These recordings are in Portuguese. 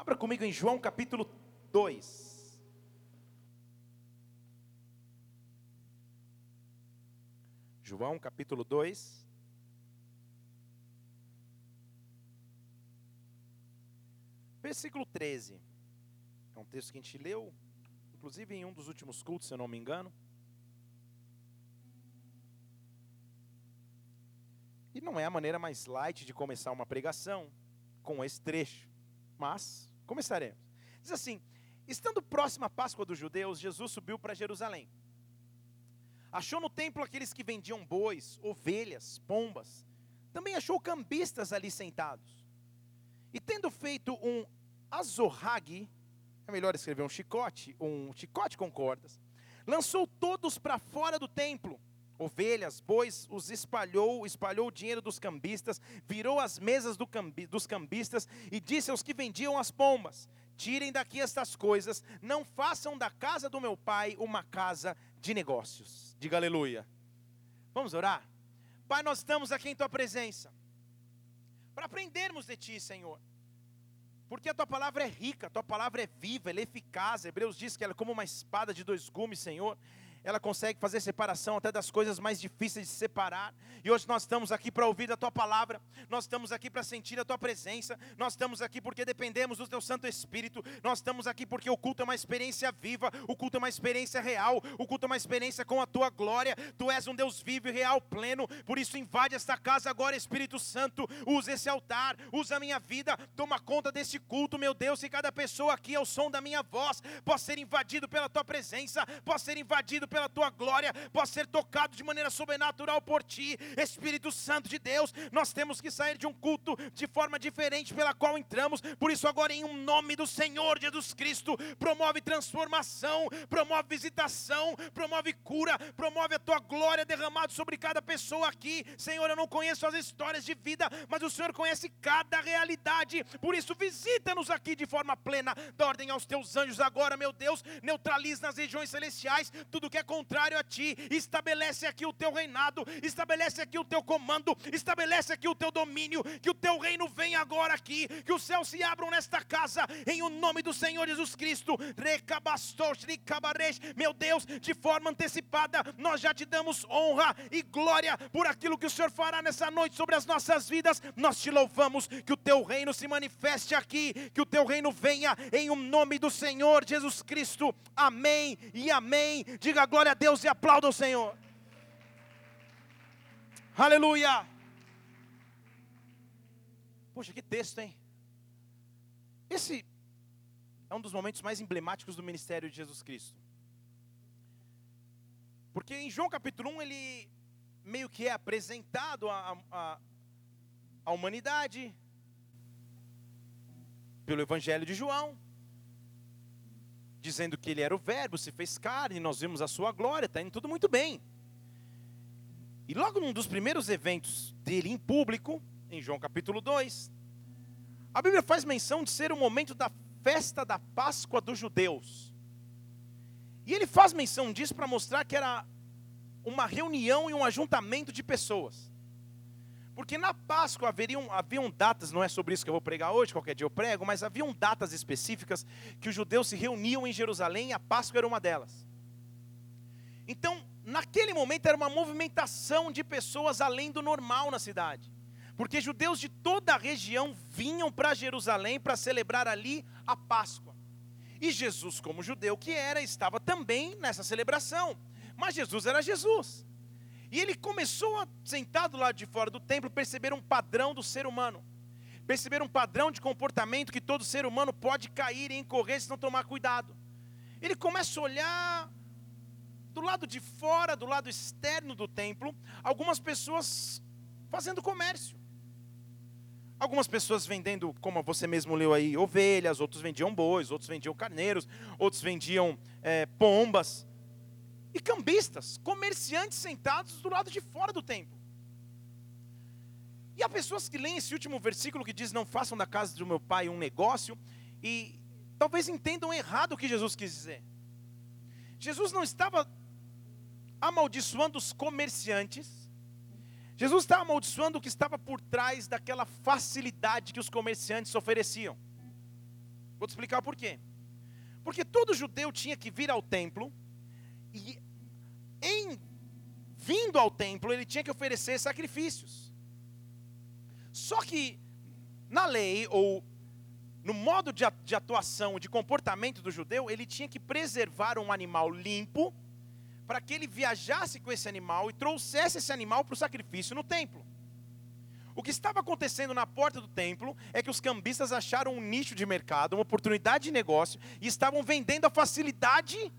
Abra comigo em João capítulo 2. João capítulo 2. Versículo 13. É um texto que a gente leu, inclusive em um dos últimos cultos, se eu não me engano. E não é a maneira mais light de começar uma pregação com esse trecho, mas começaremos. Diz assim: Estando próxima a Páscoa dos judeus, Jesus subiu para Jerusalém. Achou no templo aqueles que vendiam bois, ovelhas, pombas. Também achou cambistas ali sentados. E tendo feito um azorrague, é melhor escrever um chicote, um chicote com cordas, lançou todos para fora do templo ovelhas, bois, os espalhou, espalhou o dinheiro dos cambistas, virou as mesas do cambi, dos cambistas e disse aos que vendiam as pombas: Tirem daqui estas coisas, não façam da casa do meu pai uma casa de negócios. Diga aleluia. Vamos orar? Pai, nós estamos aqui em tua presença para aprendermos de ti, Senhor. Porque a tua palavra é rica, a tua palavra é viva, ela é eficaz. Hebreus diz que ela é como uma espada de dois gumes, Senhor ela consegue fazer separação até das coisas mais difíceis de separar. E hoje nós estamos aqui para ouvir a tua palavra, nós estamos aqui para sentir a tua presença, nós estamos aqui porque dependemos do teu Santo Espírito, nós estamos aqui porque o culto é uma experiência viva, o culto é uma experiência real, o culto é uma experiência com a tua glória. Tu és um Deus vivo e real, pleno, por isso invade esta casa agora, Espírito Santo. Usa esse altar, usa a minha vida, toma conta desse culto, meu Deus, e cada pessoa aqui ao som da minha voz possa ser invadido pela tua presença, possa ser invadido pela tua glória, possa ser tocado de maneira sobrenatural por ti, Espírito Santo de Deus. Nós temos que sair de um culto de forma diferente pela qual entramos, por isso, agora, em um nome do Senhor Jesus Cristo, promove transformação, promove visitação, promove cura, promove a tua glória derramada sobre cada pessoa aqui. Senhor, eu não conheço as histórias de vida, mas o Senhor conhece cada realidade, por isso, visita-nos aqui de forma plena, dá ordem aos teus anjos agora, meu Deus, neutraliza nas regiões celestiais. Tudo que é contrário a ti. Estabelece aqui o teu reinado, estabelece aqui o teu comando, estabelece aqui o teu domínio. Que o teu reino venha agora aqui, que os céus se abram nesta casa, em o nome do Senhor Jesus Cristo. Meu Deus, de forma antecipada, nós já te damos honra e glória por aquilo que o Senhor fará nessa noite sobre as nossas vidas. Nós te louvamos, que o teu reino se manifeste aqui, que o teu reino venha em o nome do Senhor Jesus Cristo. Amém e amém. Diga glória a Deus e aplauda o Senhor. Aleluia. Poxa, que texto, hein? Esse é um dos momentos mais emblemáticos do ministério de Jesus Cristo. Porque em João capítulo 1 ele meio que é apresentado à, à, à humanidade pelo Evangelho de João dizendo que ele era o Verbo, se fez carne, nós vimos a sua glória, está indo tudo muito bem. E logo num dos primeiros eventos dele em público, em João capítulo 2, a Bíblia faz menção de ser o momento da festa da Páscoa dos judeus. E ele faz menção disso para mostrar que era uma reunião e um ajuntamento de pessoas. Porque na Páscoa haveriam, haviam datas, não é sobre isso que eu vou pregar hoje, qualquer dia eu prego, mas haviam datas específicas que os judeus se reuniam em Jerusalém e a Páscoa era uma delas. Então, naquele momento era uma movimentação de pessoas além do normal na cidade. Porque judeus de toda a região vinham para Jerusalém para celebrar ali a Páscoa. E Jesus, como judeu que era, estava também nessa celebração. Mas Jesus era Jesus. E ele começou a, sentado lá de fora do templo, perceber um padrão do ser humano. Perceber um padrão de comportamento que todo ser humano pode cair e incorrer se não tomar cuidado. Ele começa a olhar do lado de fora, do lado externo do templo, algumas pessoas fazendo comércio. Algumas pessoas vendendo, como você mesmo leu aí, ovelhas, outros vendiam bois, outros vendiam carneiros, outros vendiam é, pombas e cambistas, comerciantes sentados do lado de fora do templo. E há pessoas que leem esse último versículo que diz: Não façam da casa do meu pai um negócio, e talvez entendam errado o que Jesus quis dizer. Jesus não estava amaldiçoando os comerciantes, Jesus estava amaldiçoando o que estava por trás daquela facilidade que os comerciantes ofereciam. Vou te explicar por quê. Porque todo judeu tinha que vir ao templo e em vindo ao templo ele tinha que oferecer sacrifícios. Só que na lei ou no modo de atuação, de comportamento do judeu, ele tinha que preservar um animal limpo para que ele viajasse com esse animal e trouxesse esse animal para o sacrifício no templo. O que estava acontecendo na porta do templo é que os cambistas acharam um nicho de mercado, uma oportunidade de negócio e estavam vendendo a facilidade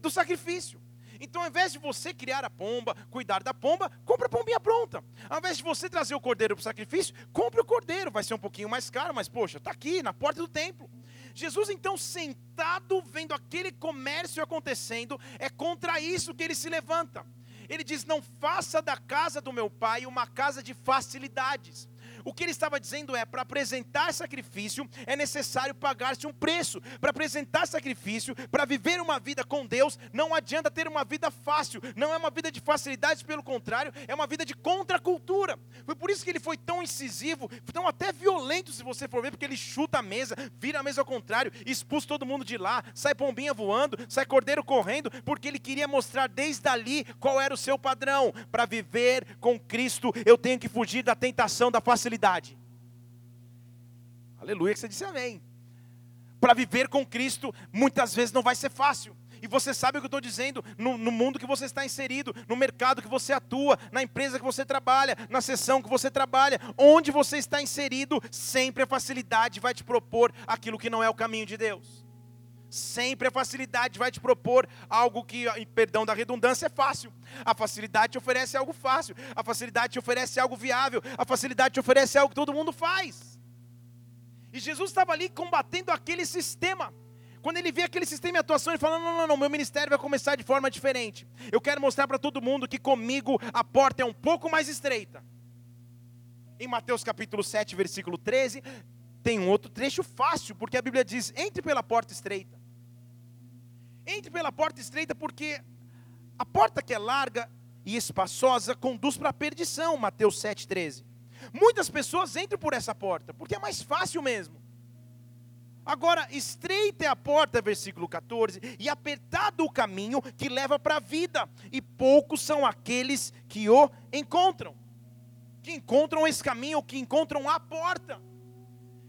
do sacrifício. Então, ao invés de você criar a pomba, cuidar da pomba, compra a pombinha pronta. Ao invés de você trazer o cordeiro para o sacrifício, compre o cordeiro. Vai ser um pouquinho mais caro, mas poxa, está aqui na porta do templo. Jesus, então, sentado, vendo aquele comércio acontecendo, é contra isso que ele se levanta. Ele diz: Não faça da casa do meu pai uma casa de facilidades. O que ele estava dizendo é: para apresentar sacrifício é necessário pagar-se um preço. Para apresentar sacrifício, para viver uma vida com Deus, não adianta ter uma vida fácil. Não é uma vida de facilidades, pelo contrário, é uma vida de contracultura. Foi por isso que ele foi tão incisivo, tão até violento, se você for ver, porque ele chuta a mesa, vira a mesa ao contrário, expulsa todo mundo de lá, sai pombinha voando, sai cordeiro correndo, porque ele queria mostrar desde ali qual era o seu padrão. Para viver com Cristo, eu tenho que fugir da tentação da facilidade facilidade. Aleluia, que você disse amém. Para viver com Cristo, muitas vezes não vai ser fácil. E você sabe o que eu estou dizendo, no, no, mundo que você está inserido, no mercado que você atua, na empresa que você trabalha, na sessão que você trabalha, onde você está inserido, sempre a facilidade vai te propor aquilo que não é o caminho de Deus. Sempre a facilidade vai te propor algo que, perdão da redundância, é fácil. A facilidade te oferece algo fácil. A facilidade te oferece algo viável. A facilidade te oferece algo que todo mundo faz. E Jesus estava ali combatendo aquele sistema. Quando ele vê aquele sistema de atuação, ele fala: não, não, não, meu ministério vai começar de forma diferente. Eu quero mostrar para todo mundo que comigo a porta é um pouco mais estreita. Em Mateus capítulo 7, versículo 13, tem um outro trecho fácil, porque a Bíblia diz: entre pela porta estreita. Entre pela porta estreita, porque a porta que é larga e espaçosa conduz para a perdição, Mateus 7,13. Muitas pessoas entram por essa porta, porque é mais fácil mesmo. Agora, estreita é a porta, versículo 14, e apertado o caminho que leva para a vida, e poucos são aqueles que o encontram, que encontram esse caminho, que encontram a porta.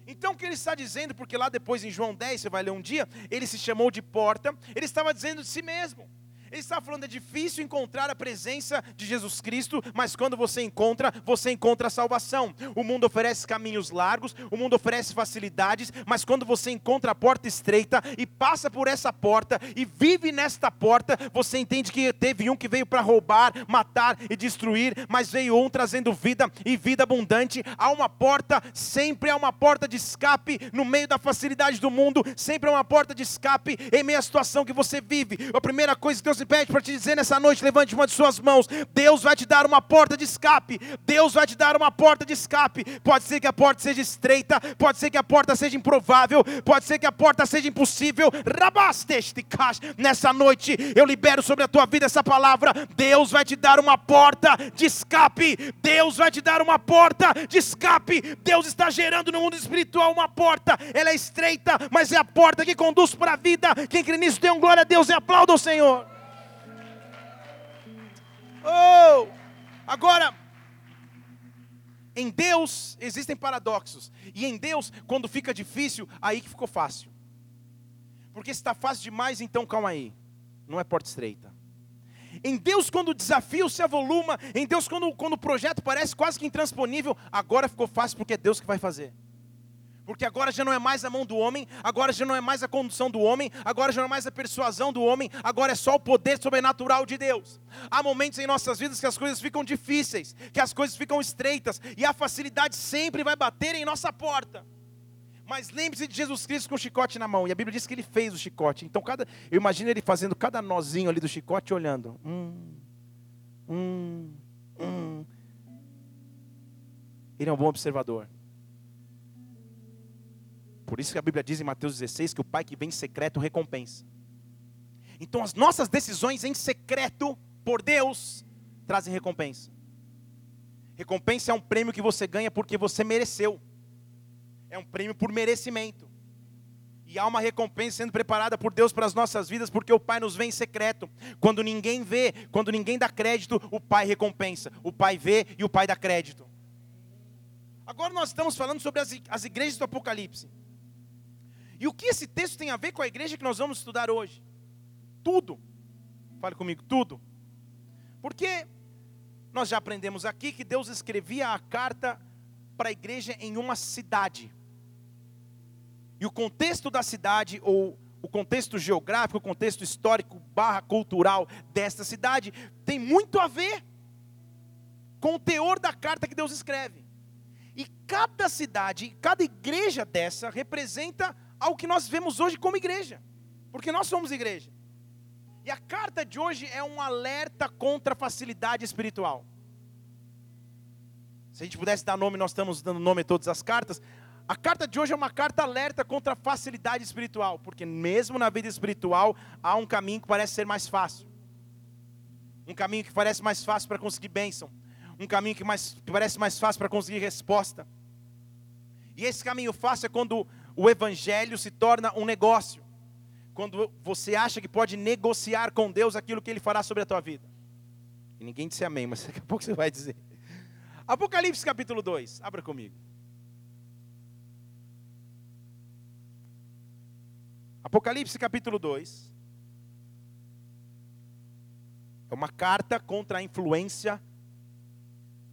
Então o que ele está dizendo, porque lá depois em João 10, você vai ler um dia, ele se chamou de porta, ele estava dizendo de si mesmo. Ele está falando, é difícil encontrar a presença de Jesus Cristo, mas quando você encontra, você encontra a salvação. O mundo oferece caminhos largos, o mundo oferece facilidades, mas quando você encontra a porta estreita e passa por essa porta e vive nesta porta, você entende que teve um que veio para roubar, matar e destruir, mas veio um trazendo vida e vida abundante. Há uma porta, sempre há uma porta de escape no meio da facilidade do mundo, sempre há uma porta de escape em meio à situação que você vive. A primeira coisa que Deus se pede para te dizer nessa noite: levante uma de suas mãos. Deus vai te dar uma porta de escape. Deus vai te dar uma porta de escape. Pode ser que a porta seja estreita, pode ser que a porta seja improvável, pode ser que a porta seja impossível. Rabasteste Nessa noite eu libero sobre a tua vida essa palavra. Deus vai te dar uma porta de escape. Deus vai te dar uma porta de escape. Deus está gerando no mundo espiritual uma porta. Ela é estreita, mas é a porta que conduz para a vida. Quem crê nisso, dê um glória a Deus e aplauda o Senhor. Oh! Agora, em Deus existem paradoxos. E em Deus, quando fica difícil, aí que ficou fácil. Porque se está fácil demais, então calma aí. Não é porta estreita. Em Deus, quando o desafio se avoluma, em Deus, quando, quando o projeto parece quase que intransponível, agora ficou fácil porque é Deus que vai fazer. Porque agora já não é mais a mão do homem, agora já não é mais a condução do homem, agora já não é mais a persuasão do homem, agora é só o poder sobrenatural de Deus. Há momentos em nossas vidas que as coisas ficam difíceis, que as coisas ficam estreitas, e a facilidade sempre vai bater em nossa porta. Mas lembre-se de Jesus Cristo com o chicote na mão. E a Bíblia diz que ele fez o chicote. Então, cada, eu imagino ele fazendo cada nozinho ali do chicote, olhando. Hum, hum, hum. Ele é um bom observador. Por isso que a Bíblia diz em Mateus 16 que o Pai que vem em secreto recompensa. Então as nossas decisões em secreto por Deus trazem recompensa. Recompensa é um prêmio que você ganha porque você mereceu. É um prêmio por merecimento. E há uma recompensa sendo preparada por Deus para as nossas vidas, porque o Pai nos vê em secreto. Quando ninguém vê, quando ninguém dá crédito, o Pai recompensa. O Pai vê e o Pai dá crédito. Agora nós estamos falando sobre as, as igrejas do Apocalipse. E o que esse texto tem a ver com a igreja que nós vamos estudar hoje? Tudo. Fale comigo, tudo. Porque nós já aprendemos aqui que Deus escrevia a carta para a igreja em uma cidade. E o contexto da cidade, ou o contexto geográfico, o contexto histórico barra cultural desta cidade, tem muito a ver com o teor da carta que Deus escreve. E cada cidade, cada igreja dessa representa algo que nós vemos hoje como igreja. Porque nós somos igreja. E a carta de hoje é um alerta contra a facilidade espiritual. Se a gente pudesse dar nome, nós estamos dando nome a todas as cartas. A carta de hoje é uma carta alerta contra a facilidade espiritual, porque mesmo na vida espiritual há um caminho que parece ser mais fácil. Um caminho que parece mais fácil para conseguir bênção um caminho que, mais, que parece mais fácil para conseguir resposta. E esse caminho fácil é quando o evangelho se torna um negócio. Quando você acha que pode negociar com Deus aquilo que ele fará sobre a tua vida. E ninguém disse amém, mas daqui a pouco você vai dizer. Apocalipse capítulo 2, abra comigo. Apocalipse capítulo 2. É uma carta contra a influência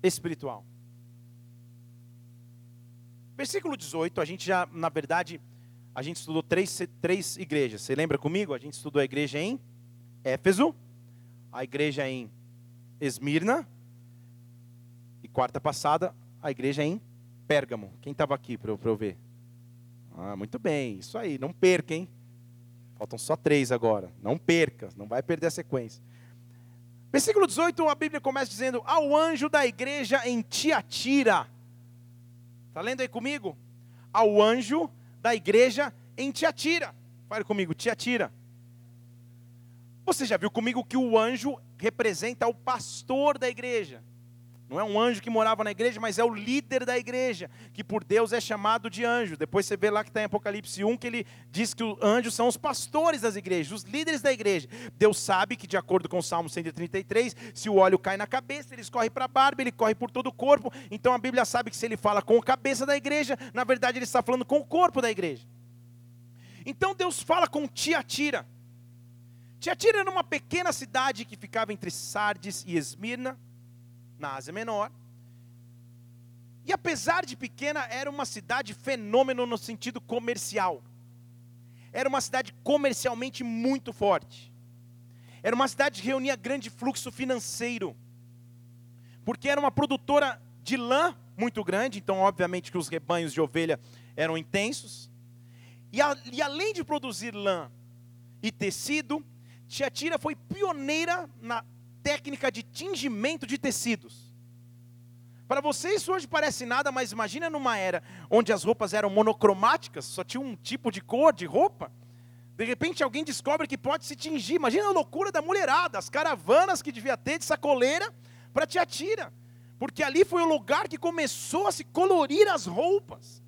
espiritual. Versículo 18, a gente já, na verdade, a gente estudou três, três igrejas. Você lembra comigo? A gente estudou a igreja em Éfeso, a igreja em Esmirna, e quarta passada, a igreja em Pérgamo. Quem estava aqui para eu, eu ver? Ah, muito bem, isso aí, não perca, hein? Faltam só três agora. Não perca, não vai perder a sequência. Versículo 18, a Bíblia começa dizendo: Ao anjo da igreja em Tiatira. Está lendo aí comigo? Ao anjo da igreja em Tiatira. Fale comigo, Tiatira. Você já viu comigo que o anjo representa o pastor da igreja? Não é um anjo que morava na igreja, mas é o líder da igreja, que por Deus é chamado de anjo. Depois você vê lá que está em Apocalipse 1 que ele diz que os anjos são os pastores das igrejas, os líderes da igreja. Deus sabe que, de acordo com o Salmo 133, se o óleo cai na cabeça, ele escorre para a barba, ele corre por todo o corpo. Então a Bíblia sabe que se ele fala com a cabeça da igreja, na verdade ele está falando com o corpo da igreja. Então Deus fala com Tiatira. Tiatira era uma pequena cidade que ficava entre Sardes e Esmirna na Ásia Menor. E apesar de pequena, era uma cidade fenômeno no sentido comercial. Era uma cidade comercialmente muito forte. Era uma cidade que reunia grande fluxo financeiro. Porque era uma produtora de lã muito grande, então obviamente que os rebanhos de ovelha eram intensos. E, a, e além de produzir lã e tecido, Tiatira foi pioneira na técnica de tingimento de tecidos. Para você isso hoje parece nada, mas imagina numa era onde as roupas eram monocromáticas, só tinha um tipo de cor de roupa. De repente alguém descobre que pode se tingir. Imagina a loucura da mulherada, as caravanas que devia ter de sacoleira para te atira. Porque ali foi o lugar que começou a se colorir as roupas.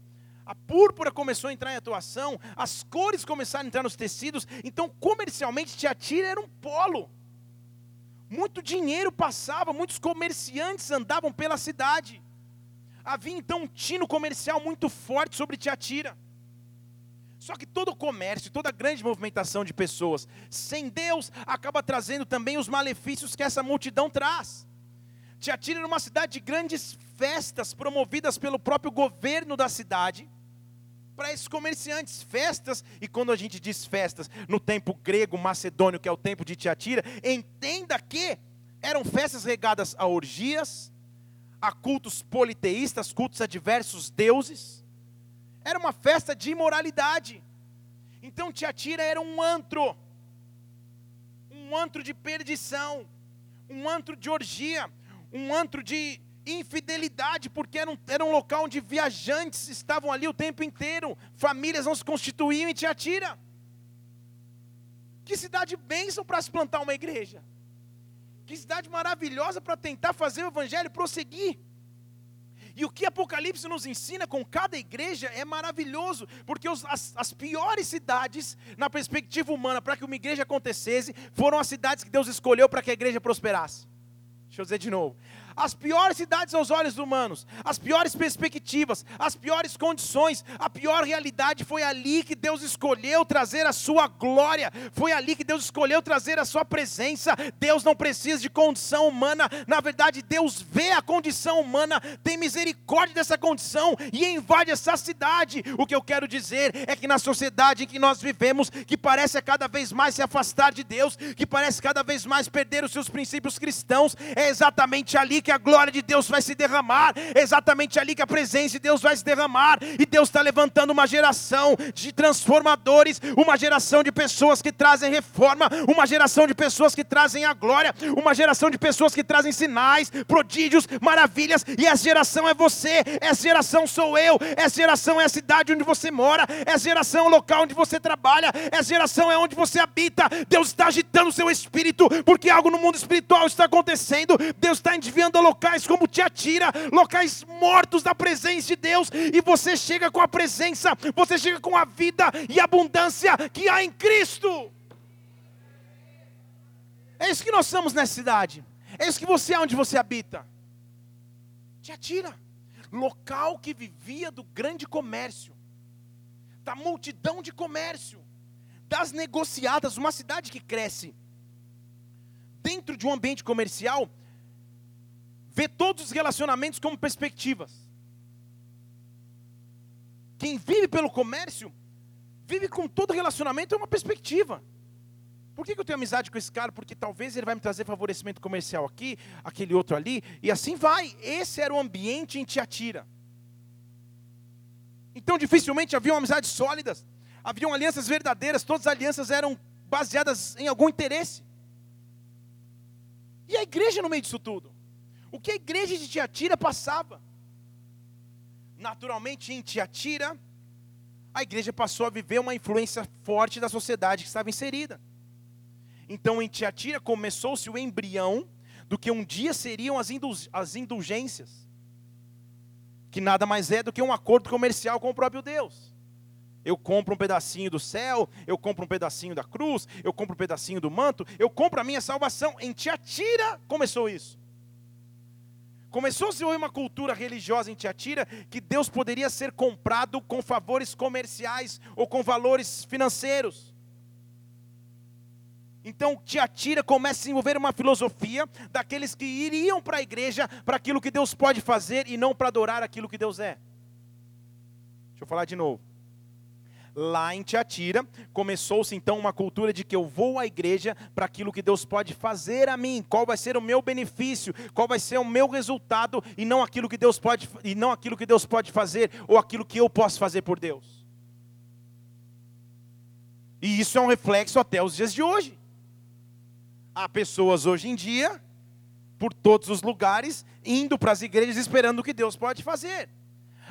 A púrpura começou a entrar em atuação, as cores começaram a entrar nos tecidos. Então, comercialmente, Tiatira era um polo. Muito dinheiro passava, muitos comerciantes andavam pela cidade. Havia então um tino comercial muito forte sobre Tiatira. Só que todo o comércio, toda grande movimentação de pessoas, sem Deus, acaba trazendo também os malefícios que essa multidão traz. Tiatira era uma cidade de grandes festas promovidas pelo próprio governo da cidade para esses comerciantes, festas, e quando a gente diz festas no tempo grego macedônio, que é o tempo de Tiatira, entenda que eram festas regadas a orgias, a cultos politeístas, cultos a diversos deuses. Era uma festa de imoralidade. Então Tiatira era um antro, um antro de perdição, um antro de orgia, um antro de infidelidade, porque era um, era um local onde viajantes estavam ali o tempo inteiro, famílias não se constituíam e te atira. Que cidade bênção para se plantar uma igreja. Que cidade maravilhosa para tentar fazer o evangelho prosseguir. E o que Apocalipse nos ensina com cada igreja é maravilhoso, porque os, as, as piores cidades, na perspectiva humana, para que uma igreja acontecesse, foram as cidades que Deus escolheu para que a igreja prosperasse. Deixa eu dizer de novo as piores cidades aos olhos humanos, as piores perspectivas, as piores condições, a pior realidade foi ali que Deus escolheu trazer a sua glória, foi ali que Deus escolheu trazer a sua presença. Deus não precisa de condição humana, na verdade, Deus vê a condição humana, tem misericórdia dessa condição e invade essa cidade. O que eu quero dizer é que na sociedade em que nós vivemos, que parece cada vez mais se afastar de Deus, que parece cada vez mais perder os seus princípios cristãos, é exatamente ali que que a glória de Deus vai se derramar, exatamente ali que a presença de Deus vai se derramar, e Deus está levantando uma geração de transformadores, uma geração de pessoas que trazem reforma, uma geração de pessoas que trazem a glória, uma geração de pessoas que trazem sinais, prodígios, maravilhas, e essa geração é você, essa geração sou eu, essa geração é a cidade onde você mora, essa geração é o local onde você trabalha, essa geração é onde você habita. Deus está agitando o seu espírito, porque algo no mundo espiritual está acontecendo, Deus está enviando a locais como te atira, locais mortos da presença de Deus, e você chega com a presença, você chega com a vida e abundância que há em Cristo. É isso que nós somos nessa cidade. É isso que você é onde você habita. Te atira. Local que vivia do grande comércio, da multidão de comércio, das negociadas, uma cidade que cresce dentro de um ambiente comercial, vê todos os relacionamentos como perspectivas. Quem vive pelo comércio, vive com todo relacionamento é uma perspectiva. Por que, eu tenho amizade com esse cara? Porque talvez ele vai me trazer favorecimento comercial aqui, aquele outro ali, e assim vai. Esse era o ambiente em Tiatira. Então, dificilmente haviam amizades sólidas, haviam alianças verdadeiras, todas as alianças eram baseadas em algum interesse. E a igreja no meio disso tudo? O que a igreja de Tiatira passava? Naturalmente, em Tiatira, a igreja passou a viver uma influência forte da sociedade que estava inserida. Então, em Tiatira, começou-se o embrião do que um dia seriam as, as indulgências, que nada mais é do que um acordo comercial com o próprio Deus. Eu compro um pedacinho do céu, eu compro um pedacinho da cruz, eu compro um pedacinho do manto, eu compro a minha salvação. Em Tiatira começou isso. Começou a se ouvir uma cultura religiosa em Tiatira que Deus poderia ser comprado com favores comerciais ou com valores financeiros. Então Tiatira começa a desenvolver uma filosofia daqueles que iriam para a igreja para aquilo que Deus pode fazer e não para adorar aquilo que Deus é. Deixa eu falar de novo lá em Tiatira, começou-se então uma cultura de que eu vou à igreja para aquilo que Deus pode fazer a mim, qual vai ser o meu benefício, qual vai ser o meu resultado e não aquilo que Deus pode e não aquilo que Deus pode fazer ou aquilo que eu posso fazer por Deus. E isso é um reflexo até os dias de hoje. Há pessoas hoje em dia por todos os lugares indo para as igrejas esperando o que Deus pode fazer.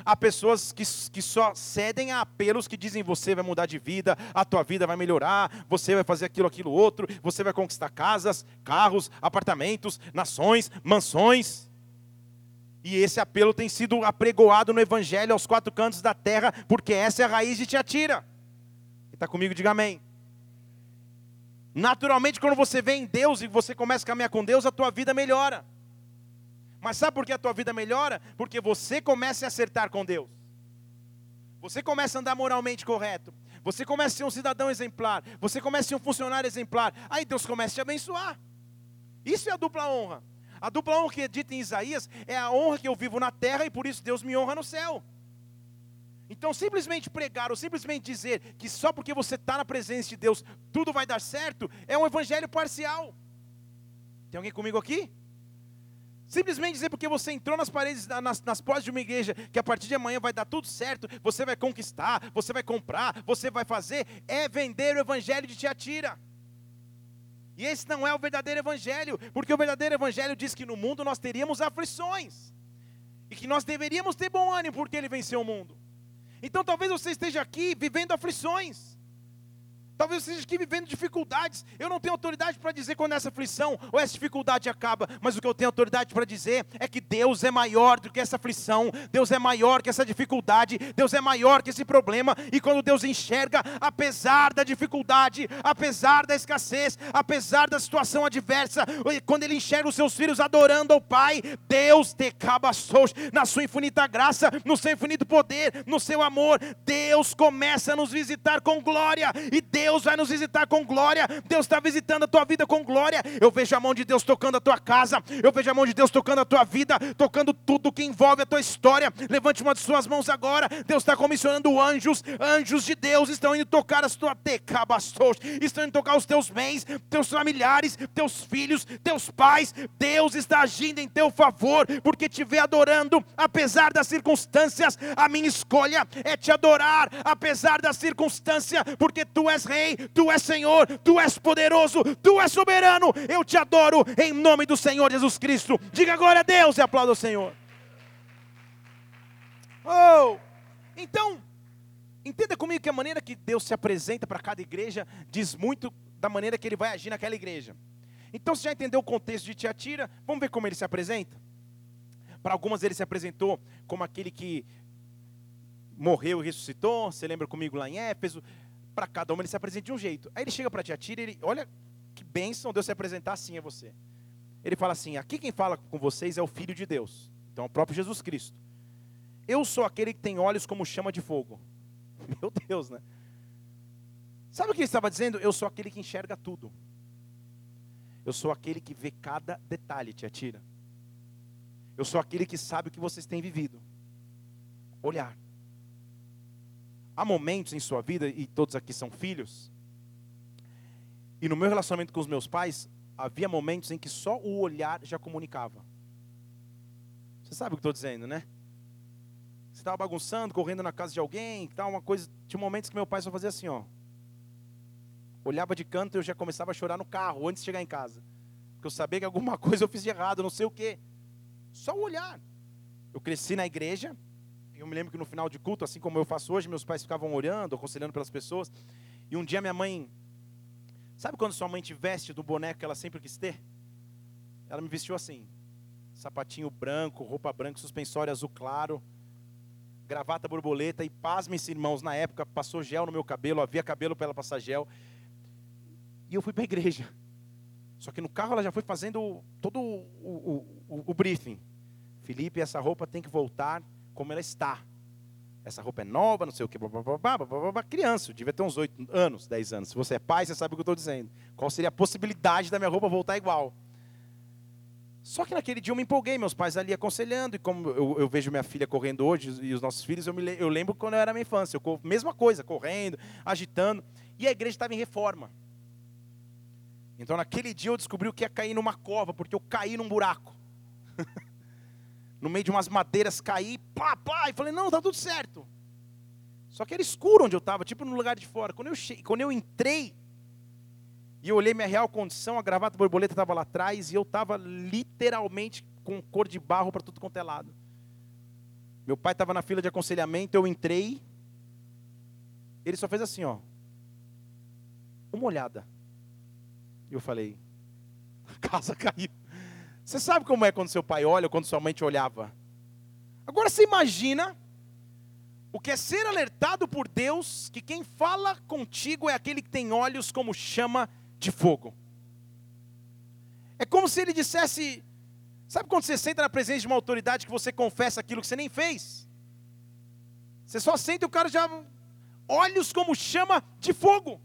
Há pessoas que, que só cedem a apelos que dizem você vai mudar de vida, a tua vida vai melhorar, você vai fazer aquilo, aquilo, outro, você vai conquistar casas, carros, apartamentos, nações, mansões. E esse apelo tem sido apregoado no Evangelho aos quatro cantos da terra, porque essa é a raiz de Tiatira. Está comigo, diga amém. Naturalmente, quando você vem em Deus e você começa a caminhar com Deus, a tua vida melhora. Mas sabe por que a tua vida melhora? Porque você começa a acertar com Deus. Você começa a andar moralmente correto. Você começa a ser um cidadão exemplar. Você começa a ser um funcionário exemplar. Aí Deus começa a te abençoar. Isso é a dupla honra. A dupla honra que é dita em Isaías é a honra que eu vivo na terra e por isso Deus me honra no céu. Então, simplesmente pregar ou simplesmente dizer que só porque você está na presença de Deus tudo vai dar certo é um evangelho parcial. Tem alguém comigo aqui? Simplesmente dizer porque você entrou nas paredes, nas, nas portas de uma igreja, que a partir de amanhã vai dar tudo certo, você vai conquistar, você vai comprar, você vai fazer, é vender o evangelho de Tiatira. E esse não é o verdadeiro evangelho, porque o verdadeiro evangelho diz que no mundo nós teríamos aflições, e que nós deveríamos ter bom ânimo porque ele venceu o mundo. Então talvez você esteja aqui vivendo aflições. Talvez você esteja vivendo dificuldades. Eu não tenho autoridade para dizer quando essa aflição ou essa dificuldade acaba, mas o que eu tenho autoridade para dizer é que Deus é maior do que essa aflição, Deus é maior que essa dificuldade, Deus é maior que esse problema. E quando Deus enxerga, apesar da dificuldade, apesar da escassez, apesar da situação adversa, quando Ele enxerga os seus filhos adorando ao Pai, Deus te cabaçou na sua infinita graça, no seu infinito poder, no seu amor. Deus começa a nos visitar com glória e Deus Deus vai nos visitar com glória. Deus está visitando a tua vida com glória. Eu vejo a mão de Deus tocando a tua casa. Eu vejo a mão de Deus tocando a tua vida, tocando tudo que envolve a tua história. Levante uma de suas mãos agora. Deus está comissionando anjos. Anjos de Deus estão indo tocar as tuas tecabastos, estão indo tocar os teus bens, teus familiares, teus filhos, teus pais. Deus está agindo em teu favor, porque te vê adorando, apesar das circunstâncias. A minha escolha é te adorar, apesar da circunstância, porque tu és rei Tu és Senhor, Tu és poderoso, Tu és soberano. Eu te adoro em nome do Senhor Jesus Cristo. Diga glória a Deus e aplauda o Senhor. Oh, então, entenda comigo que a maneira que Deus se apresenta para cada igreja diz muito da maneira que Ele vai agir naquela igreja. Então, você já entendeu o contexto de Tiatira? Vamos ver como ele se apresenta? Para algumas, ele se apresentou como aquele que morreu e ressuscitou. Você lembra comigo lá em Éfeso? Para cada uma ele se apresenta de um jeito. Aí ele chega para Tiatira e ele, olha que bênção Deus se apresentar assim a você. Ele fala assim: aqui quem fala com vocês é o Filho de Deus, então é o próprio Jesus Cristo. Eu sou aquele que tem olhos como chama de fogo. Meu Deus, né? Sabe o que ele estava dizendo? Eu sou aquele que enxerga tudo. Eu sou aquele que vê cada detalhe, Tiatira. Eu sou aquele que sabe o que vocês têm vivido. Olhar. Há momentos em sua vida, e todos aqui são filhos, e no meu relacionamento com os meus pais, havia momentos em que só o olhar já comunicava. Você sabe o que estou dizendo, né? Você estava bagunçando, correndo na casa de alguém, tal, uma coisa. Tinha momentos que meu pai só fazia assim, ó. Olhava de canto e eu já começava a chorar no carro antes de chegar em casa. Porque eu sabia que alguma coisa eu fiz de errado, não sei o quê. Só o olhar. Eu cresci na igreja, eu me lembro que no final de culto, assim como eu faço hoje, meus pais ficavam orando, aconselhando pelas pessoas. E um dia minha mãe, sabe quando sua mãe te veste do boneco que ela sempre quis ter? Ela me vestiu assim: sapatinho branco, roupa branca, suspensório azul claro, gravata borboleta. E pasme-se, irmãos, na época passou gel no meu cabelo, havia cabelo para ela passar gel. E eu fui para a igreja. Só que no carro ela já foi fazendo todo o, o, o, o briefing. Felipe, essa roupa tem que voltar como ela está. Essa roupa é nova, não sei o que, blá, blá, blá, blá, blá, criança, eu devia ter uns 8 anos, 10 anos. Se você é pai, você sabe o que eu estou dizendo. Qual seria a possibilidade da minha roupa voltar igual? Só que naquele dia eu me empolguei, meus pais ali aconselhando, e como eu, eu vejo minha filha correndo hoje, e os nossos filhos, eu, me, eu lembro quando eu era minha infância, eu, mesma coisa, correndo, agitando, e a igreja estava em reforma. Então naquele dia eu descobri o que ia cair numa cova, porque eu caí num buraco. no meio de umas madeiras, caí, pá, pá, e falei, não, tá tudo certo. Só que era escuro onde eu estava, tipo no lugar de fora. Quando eu, che... Quando eu entrei, e eu olhei minha real condição, a gravata borboleta estava lá atrás, e eu estava literalmente com cor de barro para tudo quanto é lado. Meu pai estava na fila de aconselhamento, eu entrei, ele só fez assim, ó, uma olhada. E eu falei, a casa caiu. Você sabe como é quando seu pai olha ou quando sua mãe te olhava? Agora você imagina o que é ser alertado por Deus que quem fala contigo é aquele que tem olhos como chama de fogo. É como se ele dissesse: Sabe quando você senta na presença de uma autoridade que você confessa aquilo que você nem fez? Você só sente o cara já olhos como chama de fogo.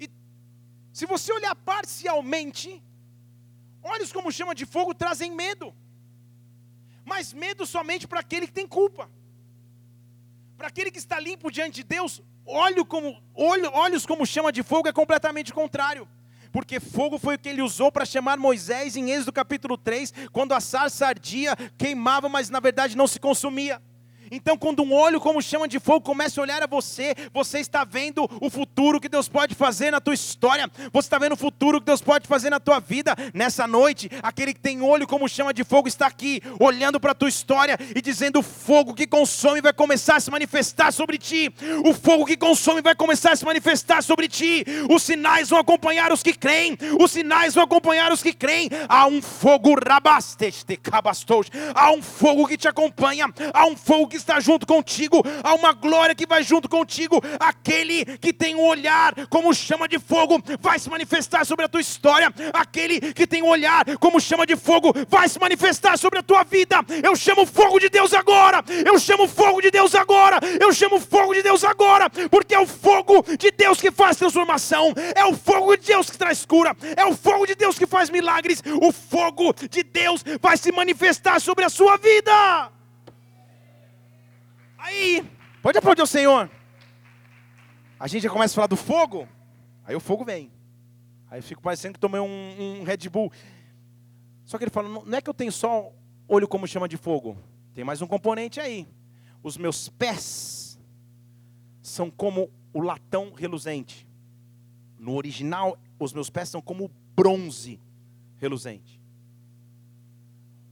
E se você olhar parcialmente, Olhos como chama de fogo trazem medo. Mas medo somente para aquele que tem culpa. Para aquele que está limpo diante de Deus, olho como, olho, olhos como chama de fogo é completamente contrário. Porque fogo foi o que ele usou para chamar Moisés em Êxodo capítulo 3, quando a sarça ardia, queimava, mas na verdade não se consumia. Então, quando um olho como chama de fogo começa a olhar a você, você está vendo o futuro que Deus pode fazer na tua história, você está vendo o futuro que Deus pode fazer na tua vida. Nessa noite, aquele que tem olho como chama de fogo está aqui, olhando para a tua história e dizendo: o fogo que consome vai começar a se manifestar sobre ti, o fogo que consome vai começar a se manifestar sobre ti, os sinais vão acompanhar os que creem, os sinais vão acompanhar os que creem. Há um fogo rabasteste, cabastos, há um fogo que te acompanha, há um fogo que está junto contigo, há uma glória que vai junto contigo. Aquele que tem um olhar como chama de fogo vai se manifestar sobre a tua história. Aquele que tem um olhar como chama de fogo vai se manifestar sobre a tua vida. Eu chamo o fogo de Deus agora. Eu chamo o fogo de Deus agora. Eu chamo o fogo de Deus agora, porque é o fogo de Deus que faz transformação. É o fogo de Deus que traz cura. É o fogo de Deus que faz milagres. O fogo de Deus vai se manifestar sobre a sua vida. Aí, pode aplaudir o Senhor. A gente já começa a falar do fogo, aí o fogo vem. Aí eu fico parecendo que tomei um, um Red Bull. Só que ele fala, não é que eu tenho só olho como chama de fogo. Tem mais um componente aí. Os meus pés são como o latão reluzente. No original, os meus pés são como bronze reluzente.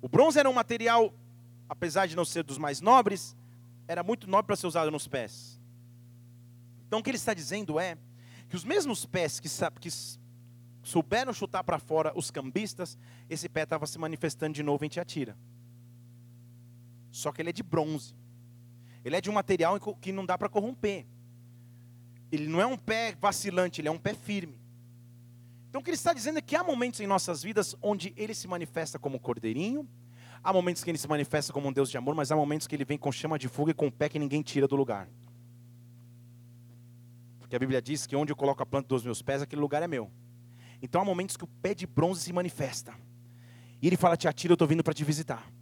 O bronze era um material, apesar de não ser dos mais nobres, era muito nobre para ser usado nos pés. Então o que ele está dizendo é que os mesmos pés que, que souberam chutar para fora os cambistas, esse pé estava se manifestando de novo em Tiatira. Só que ele é de bronze. Ele é de um material que não dá para corromper. Ele não é um pé vacilante, ele é um pé firme. Então o que ele está dizendo é que há momentos em nossas vidas onde ele se manifesta como cordeirinho, Há momentos que ele se manifesta como um Deus de amor, mas há momentos que ele vem com chama de fogo e com o pé que ninguém tira do lugar. Porque a Bíblia diz que onde eu coloco a planta dos meus pés, aquele lugar é meu. Então há momentos que o pé de bronze se manifesta. E ele fala: Te atira, eu estou vindo para te visitar.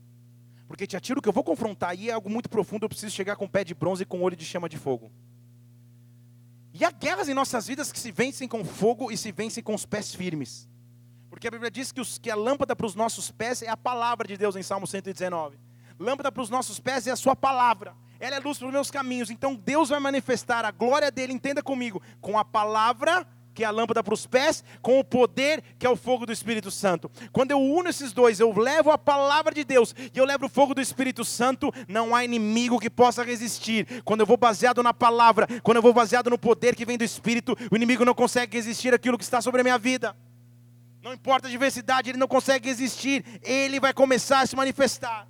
Porque te atiro, que eu vou confrontar aí é algo muito profundo. Eu preciso chegar com o pé de bronze e com o olho de chama de fogo. E há guerras em nossas vidas que se vencem com fogo e se vencem com os pés firmes. Porque a Bíblia diz que, os, que a lâmpada para os nossos pés é a palavra de Deus em Salmo 119. Lâmpada para os nossos pés é a sua palavra. Ela é luz para os meus caminhos. Então Deus vai manifestar a glória dele, entenda comigo, com a palavra que é a lâmpada para os pés, com o poder que é o fogo do Espírito Santo. Quando eu uno esses dois, eu levo a palavra de Deus e eu levo o fogo do Espírito Santo, não há inimigo que possa resistir. Quando eu vou baseado na palavra, quando eu vou baseado no poder que vem do Espírito, o inimigo não consegue resistir aquilo que está sobre a minha vida. Não importa a diversidade, ele não consegue existir. Ele vai começar a se manifestar.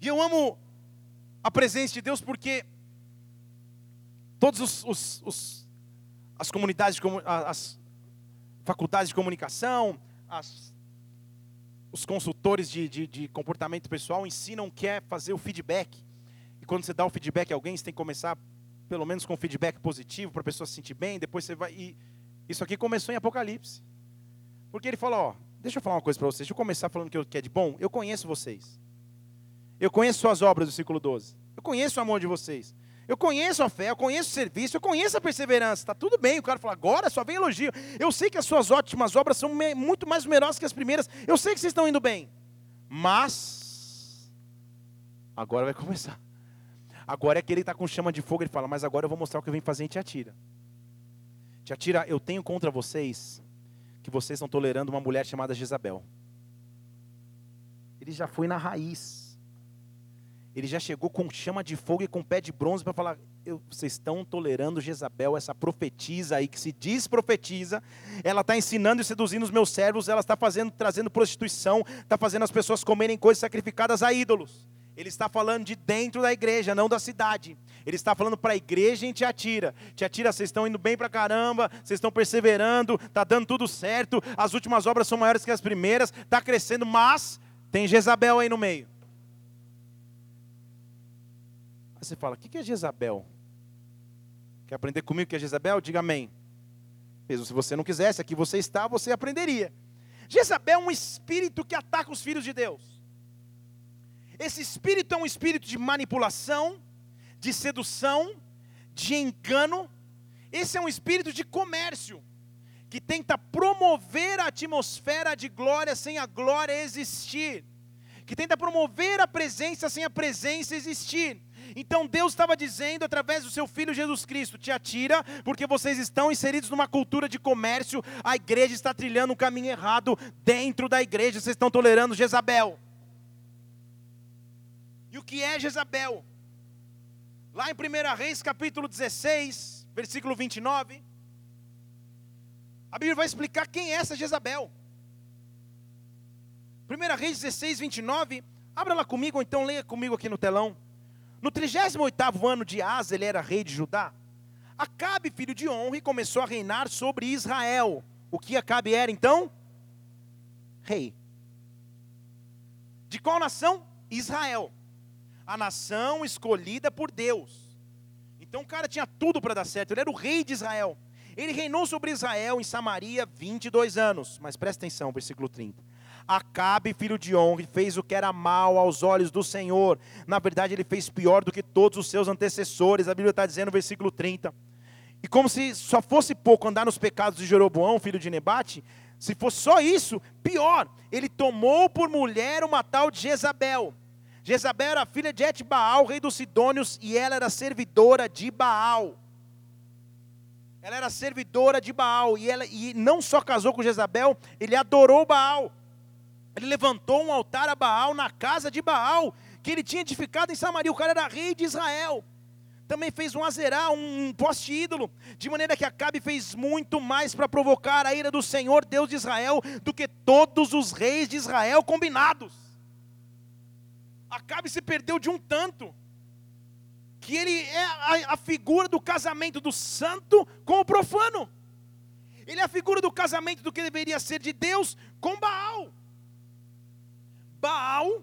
E eu amo a presença de Deus porque todos os, os, os as comunidades, as faculdades de comunicação, as, os consultores de, de, de, comportamento pessoal ensinam que é fazer o feedback. E quando você dá o feedback a alguém, você tem que começar pelo menos com feedback positivo para a pessoa se sentir bem. Depois você vai. E isso aqui começou em Apocalipse. Porque ele falou, ó, deixa eu falar uma coisa para vocês. Deixa eu começar falando que, eu, que é de bom. Eu conheço vocês. Eu conheço suas obras do século 12. Eu conheço o amor de vocês. Eu conheço a fé, eu conheço o serviço, eu conheço a perseverança. Está tudo bem. O cara fala, agora só vem elogio. Eu sei que as suas ótimas obras são muito mais numerosas que as primeiras. Eu sei que vocês estão indo bem. Mas, agora vai começar. Agora é que ele está com chama de fogo. Ele fala, mas agora eu vou mostrar o que eu vim fazer em Tiatira. Tiatira, eu tenho contra vocês que vocês estão tolerando uma mulher chamada Jezabel. Ele já foi na raiz. Ele já chegou com chama de fogo e com pé de bronze para falar: vocês estão tolerando Jezabel, essa profetisa aí que se diz profetiza. Ela está ensinando e seduzindo os meus servos. Ela está fazendo, trazendo prostituição, está fazendo as pessoas comerem coisas sacrificadas a ídolos. Ele está falando de dentro da igreja, não da cidade. Ele está falando para a igreja em Tiatira. Tiatira, vocês estão indo bem para caramba, vocês estão perseverando, está dando tudo certo, as últimas obras são maiores que as primeiras, está crescendo, mas tem Jezabel aí no meio. Aí você fala, o que é Jezabel? Quer aprender comigo o que é Jezabel? Diga amém. Mesmo se você não quisesse, aqui você está, você aprenderia. Jezabel é um espírito que ataca os filhos de Deus. Esse espírito é um espírito de manipulação, de sedução, de engano. Esse é um espírito de comércio, que tenta promover a atmosfera de glória sem a glória existir, que tenta promover a presença sem a presença existir. Então Deus estava dizendo através do seu filho Jesus Cristo: te atira, porque vocês estão inseridos numa cultura de comércio, a igreja está trilhando um caminho errado dentro da igreja, vocês estão tolerando Jezabel. E o que é Jezabel? Lá em 1 Reis capítulo 16, versículo 29, a Bíblia vai explicar quem é essa Jezabel. 1 Reis 16, 29, abra lá comigo, ou então leia comigo aqui no telão. No 38 ano de Asa, ele era rei de Judá. Acabe, filho de Honre, começou a reinar sobre Israel. O que Acabe era então? Rei. De qual nação? Israel. A nação escolhida por Deus. Então o cara tinha tudo para dar certo, ele era o rei de Israel. Ele reinou sobre Israel em Samaria 22 anos. Mas presta atenção, versículo 30. Acabe, filho de Onre, fez o que era mal aos olhos do Senhor. Na verdade, ele fez pior do que todos os seus antecessores. A Bíblia está dizendo versículo 30. E como se só fosse pouco andar nos pecados de Jeroboão, filho de Nebate, se fosse só isso, pior, ele tomou por mulher uma tal de Jezabel. Jezabel era filha de Etbaal, rei dos Sidônios, e ela era servidora de Baal. Ela era servidora de Baal, e, ela, e não só casou com Jezabel, ele adorou Baal. Ele levantou um altar a Baal na casa de Baal, que ele tinha edificado em Samaria. O cara era rei de Israel. Também fez um azerá, um poste ídolo, de maneira que Acabe fez muito mais para provocar a ira do Senhor, Deus de Israel, do que todos os reis de Israel combinados. Acabe se perdeu de um tanto, que ele é a, a figura do casamento do santo com o profano. Ele é a figura do casamento do que deveria ser de Deus com Baal. Baal.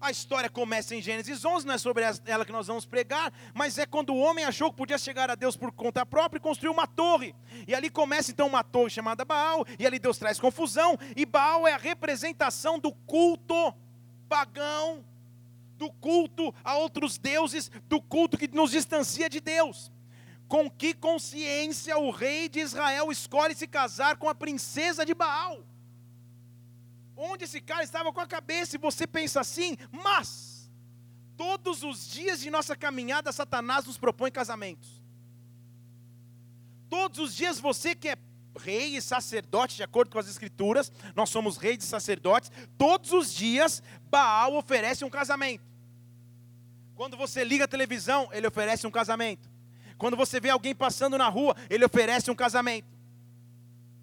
A história começa em Gênesis 11, não é sobre ela que nós vamos pregar, mas é quando o homem achou que podia chegar a Deus por conta própria e construiu uma torre. E ali começa então uma torre chamada Baal, e ali Deus traz confusão, e Baal é a representação do culto pagão, do culto a outros deuses, do culto que nos distancia de Deus. Com que consciência o rei de Israel escolhe se casar com a princesa de Baal? onde esse cara estava com a cabeça, e você pensa assim, mas todos os dias de nossa caminhada, Satanás nos propõe casamentos. Todos os dias você que é rei e sacerdote, de acordo com as escrituras, nós somos reis e sacerdotes, todos os dias Baal oferece um casamento. Quando você liga a televisão, ele oferece um casamento. Quando você vê alguém passando na rua, ele oferece um casamento.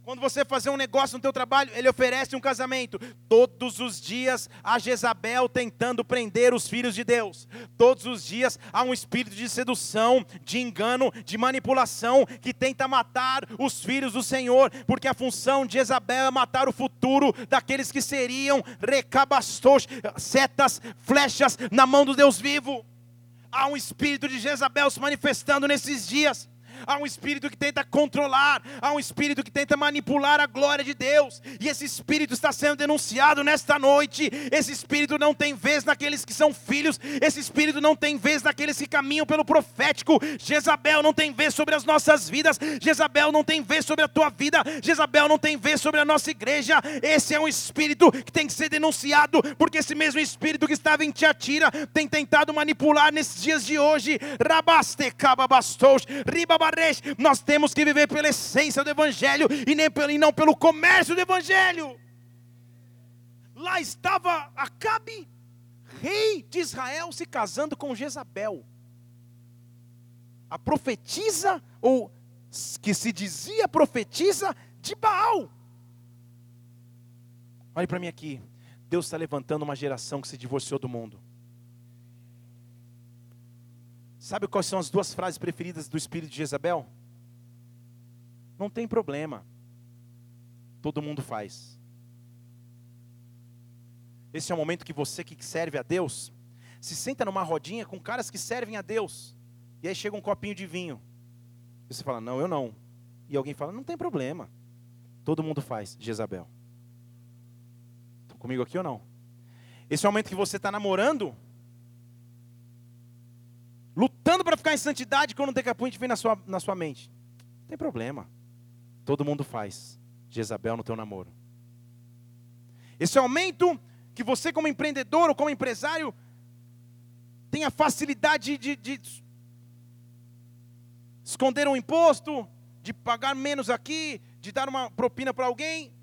Quando você fazer um negócio no teu trabalho, ele oferece um casamento. Todos os dias há Jezabel tentando prender os filhos de Deus. Todos os dias há um espírito de sedução, de engano, de manipulação que tenta matar os filhos do Senhor, porque a função de Jezabel é matar o futuro daqueles que seriam recabastos, setas, flechas na mão do Deus vivo. Há um espírito de Jezabel se manifestando nesses dias há um espírito que tenta controlar, há um espírito que tenta manipular a glória de Deus, e esse espírito está sendo denunciado nesta noite. Esse espírito não tem vez naqueles que são filhos, esse espírito não tem vez naqueles que caminham pelo profético. Jezabel não tem vez sobre as nossas vidas, Jezabel não tem vez sobre a tua vida, Jezabel não tem vez sobre a nossa igreja. Esse é um espírito que tem que ser denunciado, porque esse mesmo espírito que estava em Tiatira tem tentado manipular nesses dias de hoje. Rabaste cababastos, nós temos que viver pela essência do Evangelho e, nem pelo, e não pelo comércio do Evangelho. Lá estava Acabe, rei de Israel, se casando com Jezabel. A profetisa, ou que se dizia profetisa de Baal. Olhe para mim aqui. Deus está levantando uma geração que se divorciou do mundo. Sabe quais são as duas frases preferidas do espírito de Jezabel? Não tem problema. Todo mundo faz. Esse é o momento que você que serve a Deus se senta numa rodinha com caras que servem a Deus. E aí chega um copinho de vinho. E você fala: "Não, eu não". E alguém fala: "Não tem problema. Todo mundo faz". Jezabel. Estão comigo aqui ou não? Esse é o momento que você está namorando lutando para ficar em santidade quando o decapunte vem na sua, na sua mente. Não tem problema. Todo mundo faz. Jezabel no teu namoro. Esse aumento que você, como empreendedor ou como empresário, tenha facilidade de, de, de esconder um imposto, de pagar menos aqui, de dar uma propina para alguém,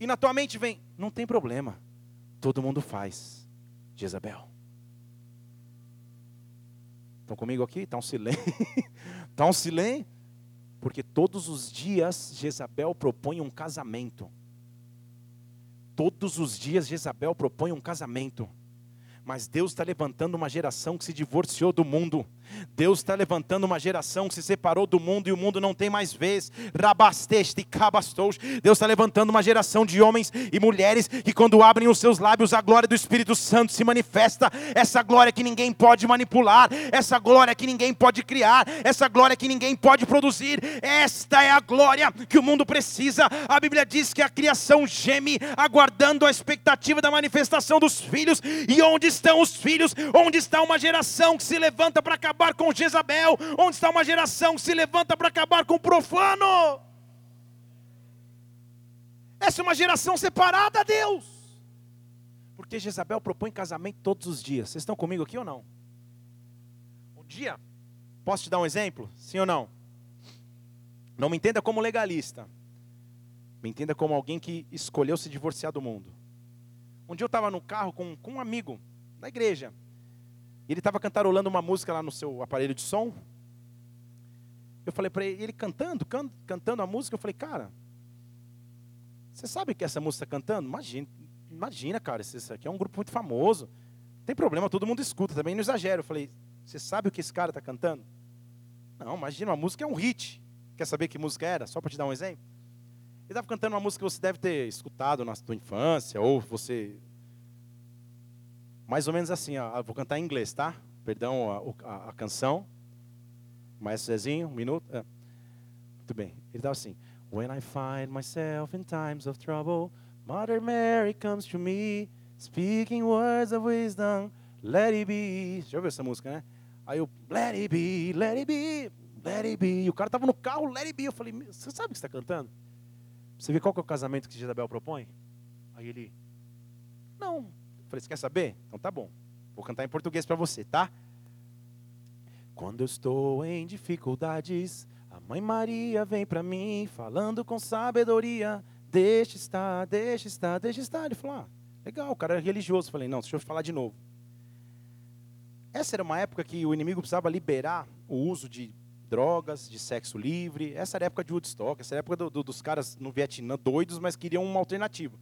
e na tua mente vem: não tem problema, todo mundo faz, Jezabel. Estão comigo aqui? Está um silêncio. Está um silêncio. Porque todos os dias Jezabel propõe um casamento. Todos os dias Jezabel propõe um casamento. Mas Deus está levantando uma geração que se divorciou do mundo. Deus está levantando uma geração que se separou do mundo e o mundo não tem mais vez. Rabasteste, cabastos. Deus está levantando uma geração de homens e mulheres que, quando abrem os seus lábios, a glória do Espírito Santo se manifesta. Essa glória que ninguém pode manipular, essa glória que ninguém pode criar, essa glória que ninguém pode produzir. Esta é a glória que o mundo precisa. A Bíblia diz que a criação geme, aguardando a expectativa da manifestação dos filhos. E onde estão os filhos? Onde está uma geração que se levanta para acabar com Jezabel? Onde está uma geração que se levanta para acabar com o profano? Essa é uma geração separada a Deus. Porque Jezabel propõe casamento todos os dias. Vocês estão comigo aqui ou não? Um dia, posso te dar um exemplo? Sim ou não? Não me entenda como legalista. Me entenda como alguém que escolheu se divorciar do mundo. Um dia eu estava no carro com, com um amigo na igreja. Ele estava cantarolando uma música lá no seu aparelho de som. Eu falei para ele, ele cantando, can, cantando a música, eu falei, cara, você sabe que essa música está cantando? Imagina, imagina, cara, isso aqui é um grupo muito famoso. Não tem problema, todo mundo escuta, também não exagero. Eu falei, você sabe o que esse cara está cantando? Não, imagina, uma música é um hit. Quer saber que música era? Só para te dar um exemplo. Ele estava cantando uma música que você deve ter escutado na sua infância, ou você mais ou menos assim, ó, vou cantar em inglês, tá? Perdão a, a, a canção. Mais Zezinho, um minuto. É. Muito bem. Ele estava assim. When I find myself in times of trouble, Mother Mary comes to me, speaking words of wisdom, let it be. Já ouviu essa música, né? Aí eu, let it be, let it be, let it be. E o cara estava no carro, let it be. Eu falei, você sabe o que está cantando? Você vê qual que é o casamento que Isabel propõe? Aí ele, não, Falei, você quer saber? Então tá bom. Vou cantar em português para você, tá? Quando eu estou em dificuldades, a Mãe Maria vem para mim, falando com sabedoria. Deixa estar, deixa estar, deixa estar. Ele falou, ah, legal, o cara é religioso. Eu falei, não, deixa eu falar de novo. Essa era uma época que o inimigo precisava liberar o uso de drogas, de sexo livre. Essa era a época de Woodstock, essa era a época do, do, dos caras no Vietnã doidos, mas queriam uma alternativa.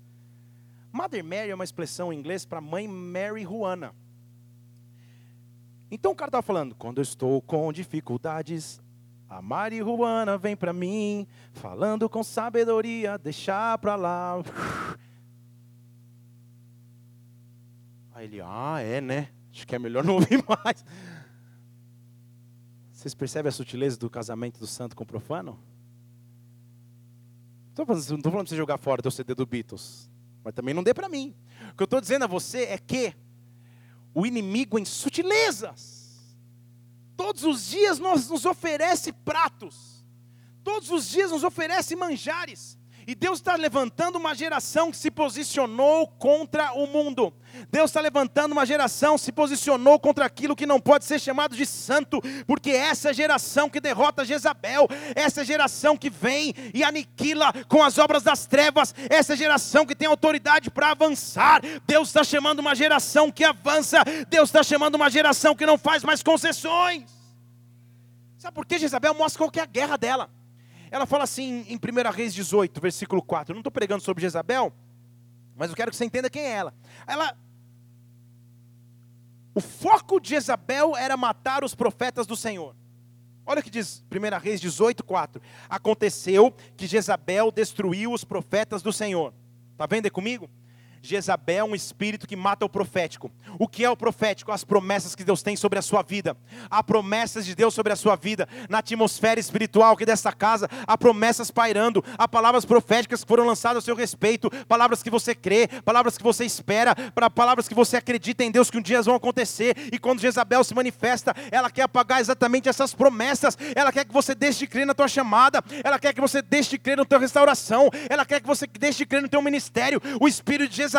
Mother Mary é uma expressão em inglês para mãe Mary Juana. Então o cara estava falando, quando eu estou com dificuldades, a Mari Juana vem para mim, falando com sabedoria, deixar para lá. Aí ele, ah, é, né? Acho que é melhor não ouvir mais. Vocês percebem a sutileza do casamento do santo com o profano? Não estou falando para você jogar fora o CD do Beatles mas também não dê para mim. O que eu estou dizendo a você é que o inimigo em sutilezas, todos os dias nos, oferece pratos, todos os dias nos oferece manjares, e Deus está levantando uma geração que se posicionou contra o mundo. Deus está levantando uma geração que se posicionou contra aquilo que não pode ser chamado de santo, porque essa é geração que derrota Jezabel, essa geração que vem e aniquila com as obras das trevas, essa geração que tem autoridade para avançar. Deus está chamando uma geração que avança, Deus está chamando uma geração que não faz mais concessões. Sabe por que Jezabel mostra qual é a guerra dela? Ela fala assim em 1 Reis 18, versículo 4. Eu não estou pregando sobre Jezabel, mas eu quero que você entenda quem é ela. Ela. O foco de Jezabel era matar os profetas do Senhor. Olha o que diz 1 Reis 18, 4. Aconteceu que Jezabel destruiu os profetas do Senhor. Está vendo aí comigo? Jezabel é um espírito que mata o profético. O que é o profético? As promessas que Deus tem sobre a sua vida. Há promessas de Deus sobre a sua vida. Na atmosfera espiritual aqui desta casa, há promessas pairando. Há palavras proféticas que foram lançadas a seu respeito. Palavras que você crê, palavras que você espera, palavras que você acredita em Deus que um dia vão acontecer. E quando Jezabel se manifesta, ela quer apagar exatamente essas promessas. Ela quer que você deixe de crer na tua chamada. Ela quer que você deixe de crer na tua restauração. Ela quer que você deixe de crer no teu ministério. O espírito de Jezabel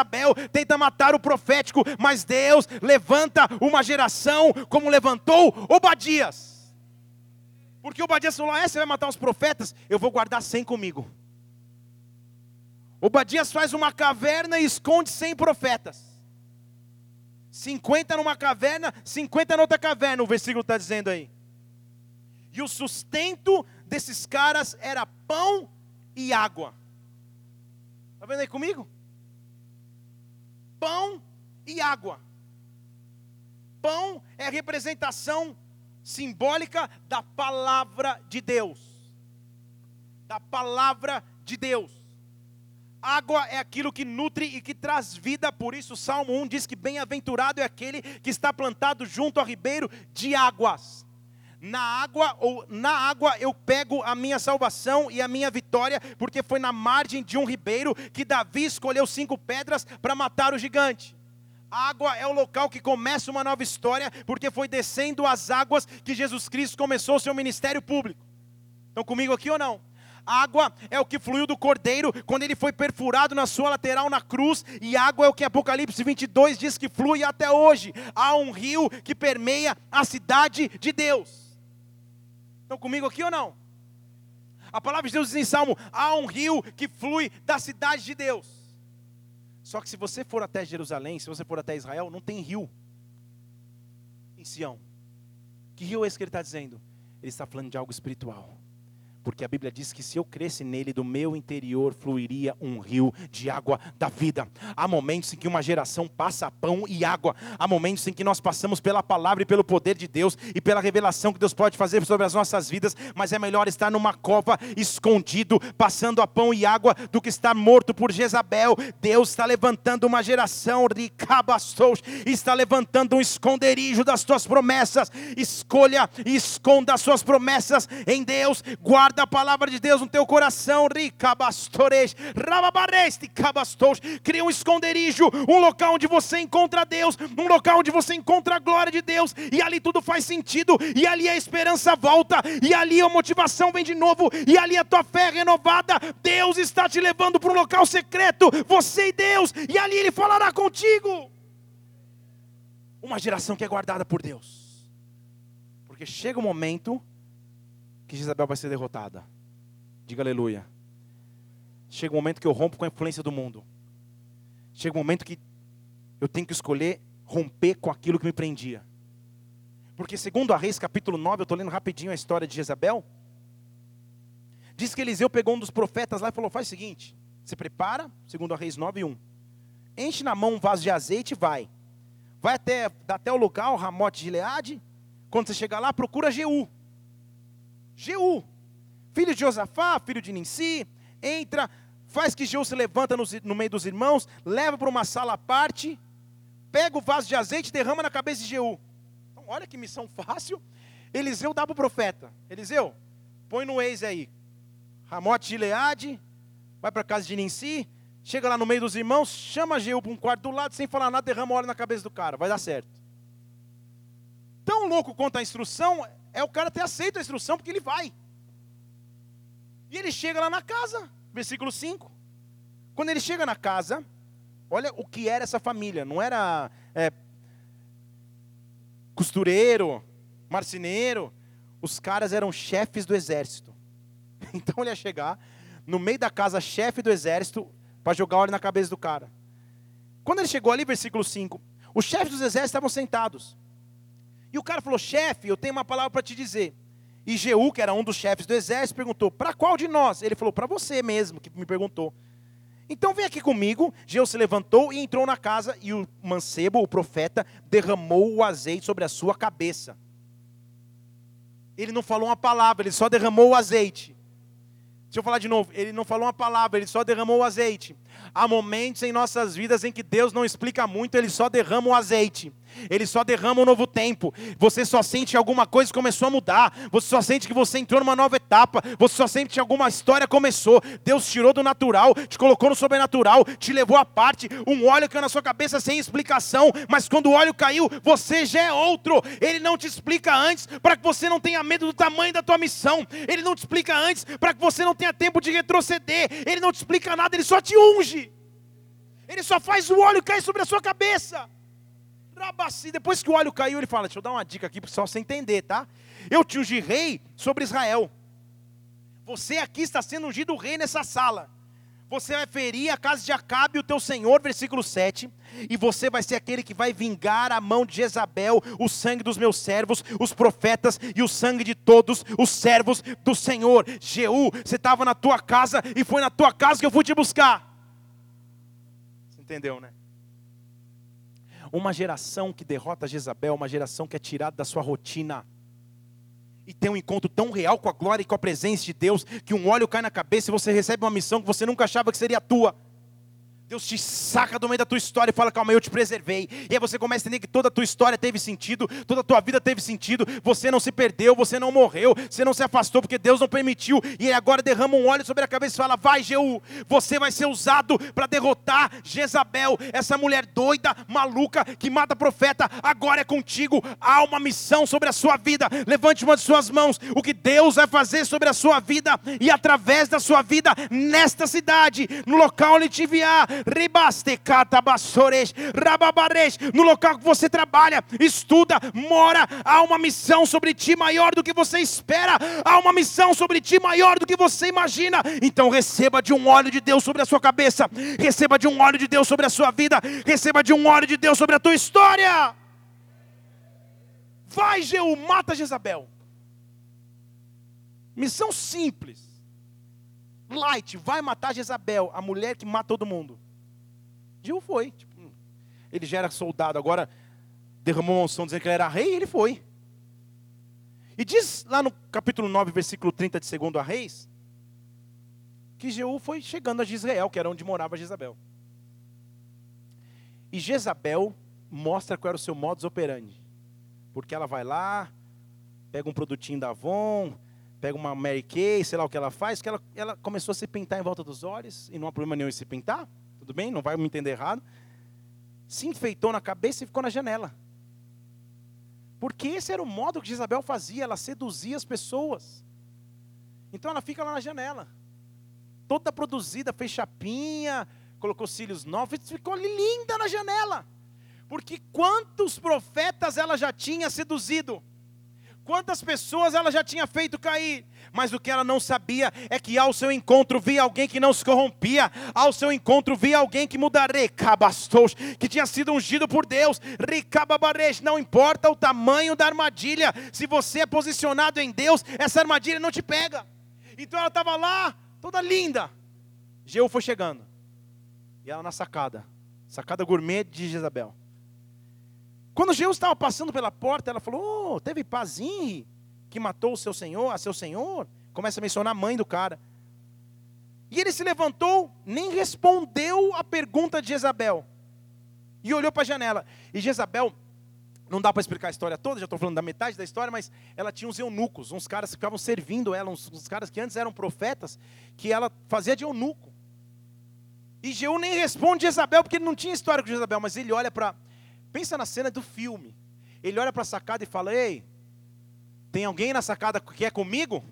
tenta matar o profético, mas Deus levanta uma geração como levantou Obadias. Porque Obadias falou: é, você vai matar os profetas, eu vou guardar 100 comigo. Obadias faz uma caverna e esconde 100 profetas. 50 numa caverna, 50 noutra caverna, o versículo está dizendo aí. E o sustento desses caras era pão e água. Está vendo aí comigo? Pão e água. Pão é representação simbólica da palavra de Deus. Da palavra de Deus. Água é aquilo que nutre e que traz vida, por isso o Salmo 1 diz que bem-aventurado é aquele que está plantado junto ao ribeiro de águas. Na água ou na água eu pego a minha salvação e a minha vitória, porque foi na margem de um ribeiro que Davi escolheu cinco pedras para matar o gigante. Água é o local que começa uma nova história, porque foi descendo as águas que Jesus Cristo começou o seu ministério público. Estão comigo aqui ou não? Água é o que fluiu do cordeiro quando ele foi perfurado na sua lateral na cruz, e água é o que Apocalipse 22 diz que flui até hoje. Há um rio que permeia a cidade de Deus. Estão comigo aqui ou não? A palavra de Deus diz em Salmo: há um rio que flui da cidade de Deus. Só que se você for até Jerusalém, se você for até Israel, não tem rio em Sião. Que rio é esse que ele está dizendo? Ele está falando de algo espiritual porque a Bíblia diz que se eu cresce nele, do meu interior fluiria um rio de água da vida. Há momentos em que uma geração passa pão e água, há momentos em que nós passamos pela palavra e pelo poder de Deus e pela revelação que Deus pode fazer sobre as nossas vidas, mas é melhor estar numa cova escondido, passando a pão e água, do que estar morto por Jezabel. Deus está levantando uma geração, ricabastos, está levantando um esconderijo das tuas promessas. Escolha e esconda as suas promessas em Deus, guarda da palavra de Deus no teu coração, cria um esconderijo, um local onde você encontra Deus, um local onde você encontra a glória de Deus, e ali tudo faz sentido, e ali a esperança volta, e ali a motivação vem de novo, e ali a tua fé é renovada. Deus está te levando para um local secreto, você e Deus, e ali Ele falará contigo. Uma geração que é guardada por Deus, porque chega o um momento que Jezabel vai ser derrotada. Diga aleluia. Chega um momento que eu rompo com a influência do mundo. Chega um momento que eu tenho que escolher romper com aquilo que me prendia. Porque segundo a Reis capítulo 9, eu estou lendo rapidinho a história de Jezabel. Diz que Eliseu pegou um dos profetas lá e falou, faz o seguinte, se prepara, segundo a Reis 9, 1. Enche na mão um vaso de azeite e vai. Vai até, até o local, Ramote de Leade. Quando você chegar lá, procura Jeú. Jeú, filho de Josafá, filho de Ninsi, entra, faz que Jeú se levanta no, no meio dos irmãos, leva para uma sala à parte, pega o vaso de azeite e derrama na cabeça de Jeú. Então, olha que missão fácil. Eliseu dá para o profeta: Eliseu, põe no ex aí. Ramote de Leade, vai para a casa de Ninsi, chega lá no meio dos irmãos, chama Jeú para um quarto do lado, sem falar nada, derrama óleo na cabeça do cara, vai dar certo. Tão louco quanto a instrução é o cara ter aceito a instrução, porque ele vai. E ele chega lá na casa, versículo 5. Quando ele chega na casa, olha o que era essa família. Não era é, costureiro, marceneiro. Os caras eram chefes do exército. Então ele ia chegar no meio da casa, chefe do exército, para jogar óleo na cabeça do cara. Quando ele chegou ali, versículo 5, os chefes dos exércitos estavam sentados. E o cara falou: chefe, eu tenho uma palavra para te dizer. E Jeú, que era um dos chefes do exército, perguntou: para qual de nós? Ele falou: para você mesmo, que me perguntou. Então vem aqui comigo. Jeú se levantou e entrou na casa, e o mancebo, o profeta, derramou o azeite sobre a sua cabeça. Ele não falou uma palavra, ele só derramou o azeite. Deixa eu falar de novo. Ele não falou uma palavra, ele só derramou o azeite. Há momentos em nossas vidas em que Deus não explica muito, ele só derrama o azeite. Ele só derrama um novo tempo. Você só sente que alguma coisa começou a mudar. Você só sente que você entrou numa nova etapa. Você só sente que alguma história começou. Deus tirou do natural, te colocou no sobrenatural, te levou à parte. Um óleo caiu na sua cabeça sem explicação, mas quando o óleo caiu, você já é outro. Ele não te explica antes para que você não tenha medo do tamanho da tua missão. Ele não te explica antes para que você não tenha tempo de retroceder. Ele não te explica nada, ele só te unge. Ele só faz o óleo cair sobre a sua cabeça. Depois que o óleo caiu, ele fala: Deixa eu dar uma dica aqui para só você entender, tá? Eu te ungi rei sobre Israel. Você aqui está sendo ungido rei nessa sala. Você vai ferir a casa de Acabe, o teu senhor, versículo 7. E você vai ser aquele que vai vingar a mão de Jezabel, o sangue dos meus servos, os profetas e o sangue de todos os servos do Senhor. Jeú, você estava na tua casa e foi na tua casa que eu fui te buscar. Você entendeu, né? Uma geração que derrota Jezabel, uma geração que é tirada da sua rotina e tem um encontro tão real com a glória e com a presença de Deus, que um óleo cai na cabeça e você recebe uma missão que você nunca achava que seria tua. Deus te saca do meio da tua história e fala: Calma, eu te preservei. E aí você começa a entender que toda a tua história teve sentido, toda a tua vida teve sentido. Você não se perdeu, você não morreu, você não se afastou porque Deus não permitiu. E ele agora derrama um óleo sobre a cabeça e fala: Vai, Jeú, você vai ser usado para derrotar Jezabel, essa mulher doida, maluca, que mata profeta. Agora é contigo. Há uma missão sobre a sua vida. Levante uma de suas mãos. O que Deus vai fazer sobre a sua vida e através da sua vida nesta cidade, no local onde te enviar no local que você trabalha, estuda, mora, há uma missão sobre ti maior do que você espera, há uma missão sobre ti maior do que você imagina. Então receba de um óleo de Deus sobre a sua cabeça, receba de um óleo de Deus sobre a sua vida, receba de um óleo de Deus sobre a tua história. Vai, Jeú, mata Jezabel. Missão simples. Light, vai matar Jezabel, a mulher que mata todo mundo. Gil foi. Tipo, ele já era soldado, agora derramou uma unção dizendo que ele era rei, ele foi. E diz lá no capítulo 9, versículo 30 de 2 a Reis, que Jeú foi chegando a Israel, que era onde morava Jezabel. E Jezabel mostra qual era o seu modus operandi. Porque ela vai lá, pega um produtinho da Avon, pega uma Mary Kay, sei lá o que ela faz, que ela, ela começou a se pintar em volta dos olhos, e não há problema nenhum em se pintar tudo bem? Não vai me entender errado. Se enfeitou na cabeça e ficou na janela. Porque esse era o modo que Isabel fazia, ela seduzia as pessoas. Então ela fica lá na janela. Toda produzida, fez chapinha, colocou cílios novos, ficou linda na janela. Porque quantos profetas ela já tinha seduzido? Quantas pessoas ela já tinha feito cair? Mas o que ela não sabia é que ao seu encontro via alguém que não se corrompia, ao seu encontro via alguém que mudaria, que tinha sido ungido por Deus, não importa o tamanho da armadilha, se você é posicionado em Deus, essa armadilha não te pega. Então ela estava lá, toda linda. Jeú foi chegando, e ela na sacada, sacada gourmet de Jezabel. Quando Jesus estava passando pela porta, ela falou: oh, teve Pazinho que matou o seu senhor, a seu senhor. Começa a mencionar a mãe do cara. E ele se levantou, nem respondeu a pergunta de Jezabel. E olhou para a janela. E Jezabel, não dá para explicar a história toda, já estou falando da metade da história, mas ela tinha uns eunucos, uns caras que ficavam servindo ela, uns, uns caras que antes eram profetas, que ela fazia de eunuco. E Jeú nem responde Jezabel, porque ele não tinha história com Jezabel, mas ele olha para Pensa na cena do filme. Ele olha para a sacada e fala: Ei, tem alguém na sacada que é comigo?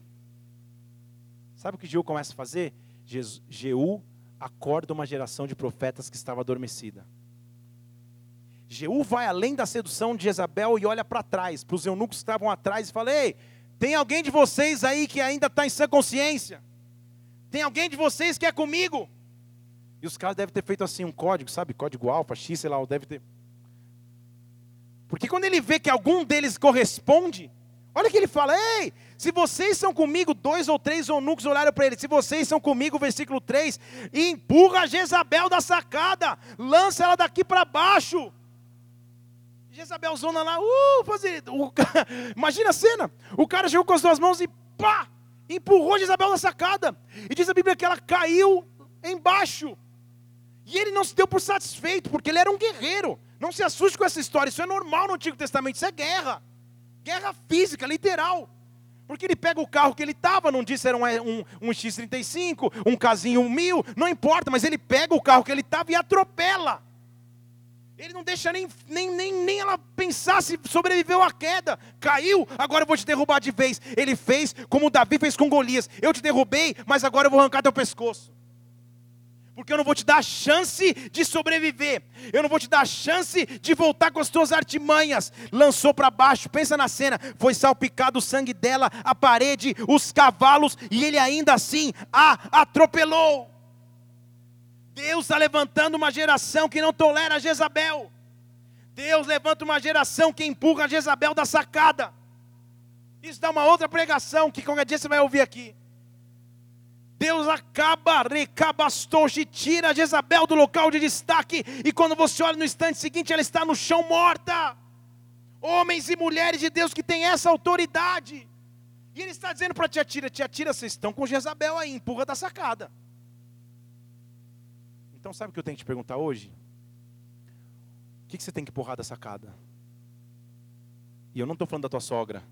Sabe o que Jeú começa a fazer? Jeú acorda uma geração de profetas que estava adormecida. Jeú vai além da sedução de Jezabel e olha para trás, para os eunucos que estavam atrás, e fala: Ei, tem alguém de vocês aí que ainda está em sã consciência? Tem alguém de vocês que é comigo? E os caras devem ter feito assim um código, sabe? Código alfa, X, sei lá, deve ter. Porque quando ele vê que algum deles corresponde, olha que ele fala: Ei, se vocês são comigo, dois ou três eunucos olharam para ele, se vocês são comigo, versículo 3, empurra Jezabel da sacada, lança ela daqui para baixo. Jezabelzona lá, uh, fazer, uh, imagina a cena, o cara chegou com as duas mãos e pá, empurrou Jezabel da sacada, e diz a Bíblia que ela caiu embaixo, e ele não se deu por satisfeito, porque ele era um guerreiro, não se assuste com essa história, isso é normal no Antigo Testamento, isso é guerra. Guerra física, literal. Porque ele pega o carro que ele estava, não disse era um, um, um, X35, um casinho 1000, não importa, mas ele pega o carro que ele estava e atropela. Ele não deixa nem, nem, nem, nem ela pensar se sobreviveu à queda. Caiu, agora eu vou te derrubar de vez. Ele fez como Davi fez com Golias. Eu te derrubei, mas agora eu vou arrancar teu pescoço. Porque eu não vou te dar a chance de sobreviver, eu não vou te dar a chance de voltar com as tuas artimanhas. Lançou para baixo, pensa na cena: foi salpicado o sangue dela, a parede, os cavalos, e ele ainda assim a atropelou. Deus está levantando uma geração que não tolera Jezabel. Deus levanta uma geração que empurra Jezabel da sacada. Isso dá uma outra pregação que qualquer dia você vai ouvir aqui. Deus acaba, recabastou, tira Jezabel do local de destaque, e quando você olha no instante seguinte, ela está no chão morta. Homens e mulheres de Deus que têm essa autoridade. E ele está dizendo para Tia Tira: Tia Tira, vocês estão com Jezabel aí, empurra da sacada. Então, sabe o que eu tenho que te perguntar hoje? O que você tem que empurrar da sacada? E eu não estou falando da tua sogra.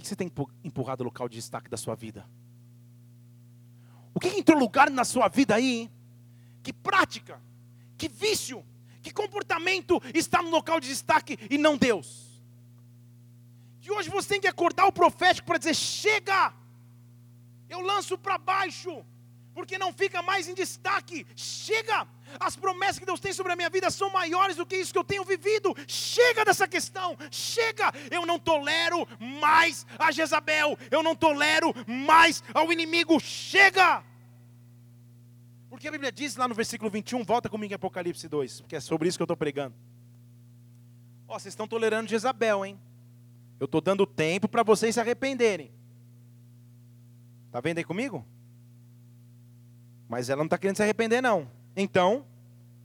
que você tem empurrado o local de destaque da sua vida? O que entrou lugar na sua vida aí? Que prática, que vício, que comportamento está no local de destaque e não Deus? Que hoje você tem que acordar o profético para dizer: chega, eu lanço para baixo, porque não fica mais em destaque. Chega, as promessas que Deus tem sobre a minha vida são maiores do que isso que eu tenho vivido. Chega dessa questão, chega. Eu não tolero mais a Jezabel, eu não tolero mais ao inimigo. Chega. Porque a Bíblia diz lá no versículo 21, volta comigo em Apocalipse 2, porque é sobre isso que eu estou pregando. Ó, vocês estão tolerando Jezabel, hein? Eu estou dando tempo para vocês se arrependerem. Está vendo aí comigo? Mas ela não está querendo se arrepender, não. Então,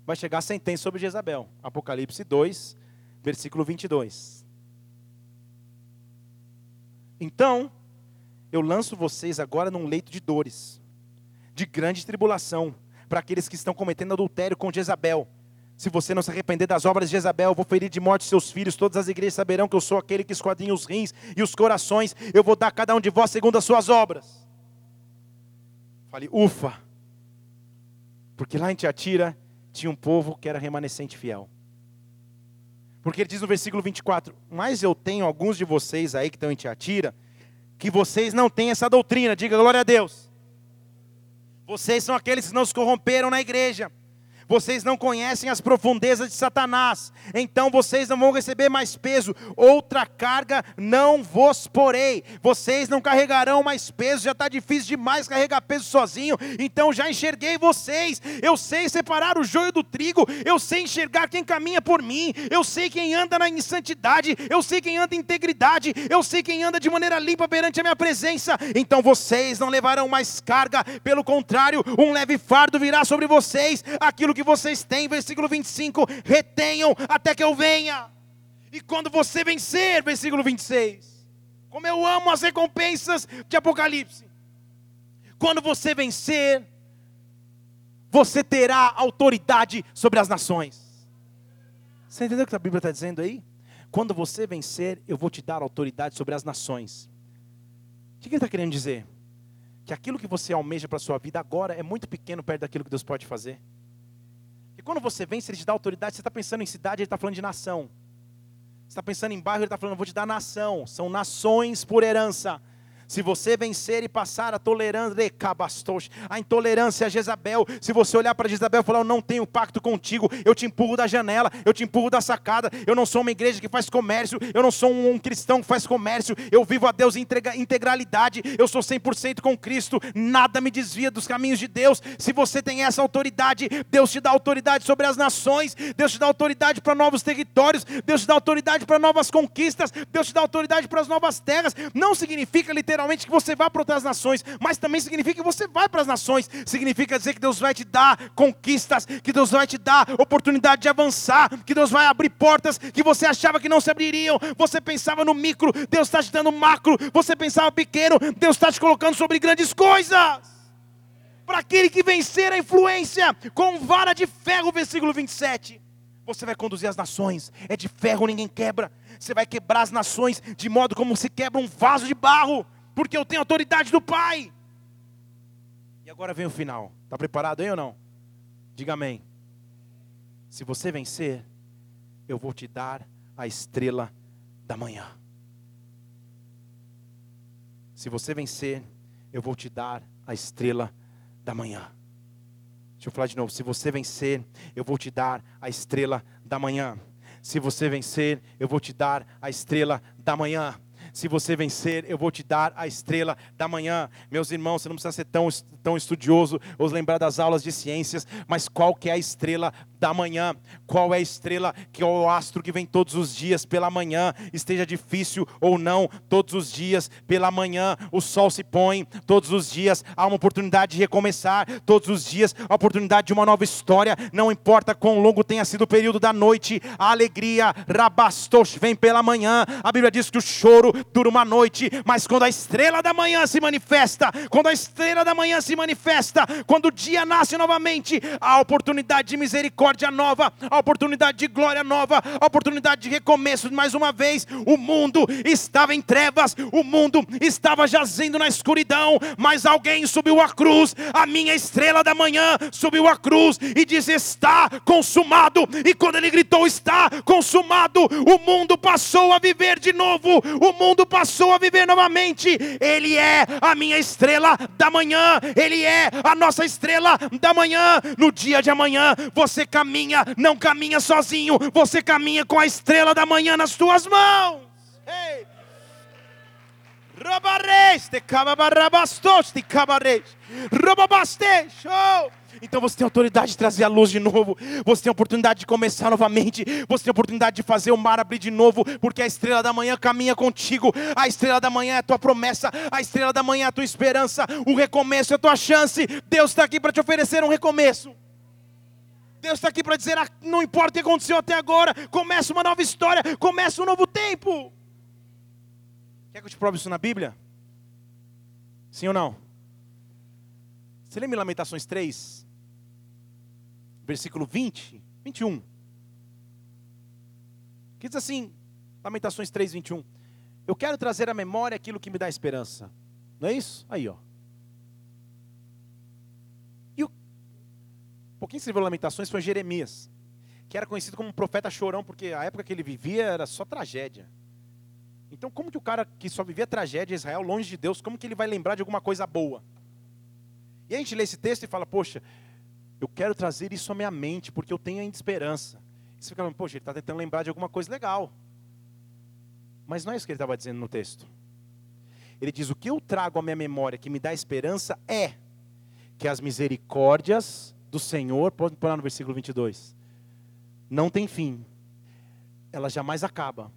vai chegar a sentença sobre Jezabel. Apocalipse 2, versículo 22. Então, eu lanço vocês agora num leito de dores, de grande tribulação, para aqueles que estão cometendo adultério com Jezabel. Se você não se arrepender das obras de Jezabel, eu vou ferir de morte seus filhos. Todas as igrejas saberão que eu sou aquele que esquadrinha os rins e os corações. Eu vou dar a cada um de vós segundo as suas obras. Fale, ufa. Porque lá em Tiatira tinha um povo que era remanescente fiel. Porque ele diz no versículo 24: Mas eu tenho alguns de vocês aí que estão em Tiatira, que vocês não têm essa doutrina. Diga glória a Deus. Vocês são aqueles que não se corromperam na igreja vocês não conhecem as profundezas de Satanás, então vocês não vão receber mais peso, outra carga não vos porei, vocês não carregarão mais peso, já está difícil demais carregar peso sozinho, então já enxerguei vocês, eu sei separar o joio do trigo, eu sei enxergar quem caminha por mim, eu sei quem anda na santidade, eu sei quem anda em integridade, eu sei quem anda de maneira limpa perante a minha presença, então vocês não levarão mais carga, pelo contrário, um leve fardo virá sobre vocês, aquilo que vocês têm, versículo 25, retenham até que eu venha. E quando você vencer, versículo 26, como eu amo as recompensas de Apocalipse. Quando você vencer, você terá autoridade sobre as nações. Você entendeu o que a Bíblia está dizendo aí? Quando você vencer, eu vou te dar autoridade sobre as nações. O que ele está querendo dizer? Que aquilo que você almeja para a sua vida agora é muito pequeno perto daquilo que Deus pode fazer. E quando você vence, ele te dá autoridade. Você está pensando em cidade, ele está falando de nação. Você está pensando em bairro, ele está falando, vou te dar nação. São nações por herança. Se você vencer e passar a tolerância, a intolerância a Jezabel, se você olhar para Jezabel e falar, eu não tenho pacto contigo, eu te empurro da janela, eu te empurro da sacada, eu não sou uma igreja que faz comércio, eu não sou um cristão que faz comércio, eu vivo a Deus em integralidade, eu sou 100% com Cristo, nada me desvia dos caminhos de Deus. Se você tem essa autoridade, Deus te dá autoridade sobre as nações, Deus te dá autoridade para novos territórios, Deus te dá autoridade para novas conquistas, Deus te dá autoridade para as novas terras. Não significa literalmente literalmente que você vá para outras nações, mas também significa que você vai para as nações. Significa dizer que Deus vai te dar conquistas, que Deus vai te dar oportunidade de avançar, que Deus vai abrir portas que você achava que não se abririam. Você pensava no micro, Deus está te dando macro. Você pensava pequeno, Deus está te colocando sobre grandes coisas. Para aquele que vencer a influência com vara de ferro, versículo 27. Você vai conduzir as nações, é de ferro, ninguém quebra. Você vai quebrar as nações de modo como se quebra um vaso de barro porque eu tenho autoridade do Pai. E agora vem o final. Está preparado aí ou não? Diga amém. Se você vencer, eu vou te dar a estrela da manhã. Se você vencer, eu vou te dar a estrela da manhã. Deixa eu falar de novo. Se você vencer, eu vou te dar a estrela da manhã. Se você vencer, eu vou te dar a estrela da manhã. Se você vencer, eu vou te dar a estrela da manhã. Meus irmãos, você não precisa ser tão, tão estudioso ou lembrar das aulas de ciências, mas qual que é a estrela da manhã? Qual é a estrela que é o astro que vem todos os dias pela manhã, esteja difícil ou não, todos os dias pela manhã o sol se põe, todos os dias há uma oportunidade de recomeçar, todos os dias a oportunidade de uma nova história, não importa quão longo tenha sido o período da noite, a alegria, rabastos, vem pela manhã. A Bíblia diz que o choro dura uma noite, mas quando a estrela da manhã se manifesta, quando a estrela da manhã se manifesta, quando o dia nasce novamente, a oportunidade de misericórdia nova, a oportunidade de glória nova, a oportunidade de recomeço mais uma vez. O mundo estava em trevas, o mundo estava jazendo na escuridão, mas alguém subiu a cruz, a minha estrela da manhã subiu a cruz e diz: Está consumado. E quando ele gritou: Está consumado, o mundo passou a viver de novo, o mundo passou a viver novamente. Ele é a minha estrela da manhã, Ele é a nossa estrela da manhã. No dia de amanhã, você caminha, não caminha sozinho, você caminha com a estrela da manhã nas suas mãos. Ei! Oh! Então você tem autoridade de trazer a luz de novo. Você tem a oportunidade de começar novamente. Você tem a oportunidade de fazer o mar abrir de novo, porque a estrela da manhã caminha contigo. A estrela da manhã é a tua promessa. A estrela da manhã é a tua esperança. O recomeço é a tua chance. Deus está aqui para te oferecer um recomeço. Deus está aqui para dizer: ah, não importa o que aconteceu até agora, começa uma nova história, começa um novo tempo. Quer que eu te prove isso na Bíblia? Sim ou não? Você lembra em Lamentações 3? versículo 20, 21. Que diz assim, Lamentações 3, 21. Eu quero trazer à memória aquilo que me dá esperança. Não é isso? Aí, ó. E o um pouquinho escreveu Lamentações foi Jeremias, que era conhecido como um profeta chorão, porque a época que ele vivia era só tragédia. Então, como que o cara que só vivia tragédia em Israel, longe de Deus, como que ele vai lembrar de alguma coisa boa? E a gente lê esse texto e fala, poxa, eu quero trazer isso à minha mente, porque eu tenho ainda esperança. E você fica poxa, ele está tentando lembrar de alguma coisa legal. Mas não é isso que ele estava dizendo no texto. Ele diz: o que eu trago à minha memória que me dá esperança é que as misericórdias do Senhor, pode pôr lá no versículo 22, não tem fim, elas jamais acabam,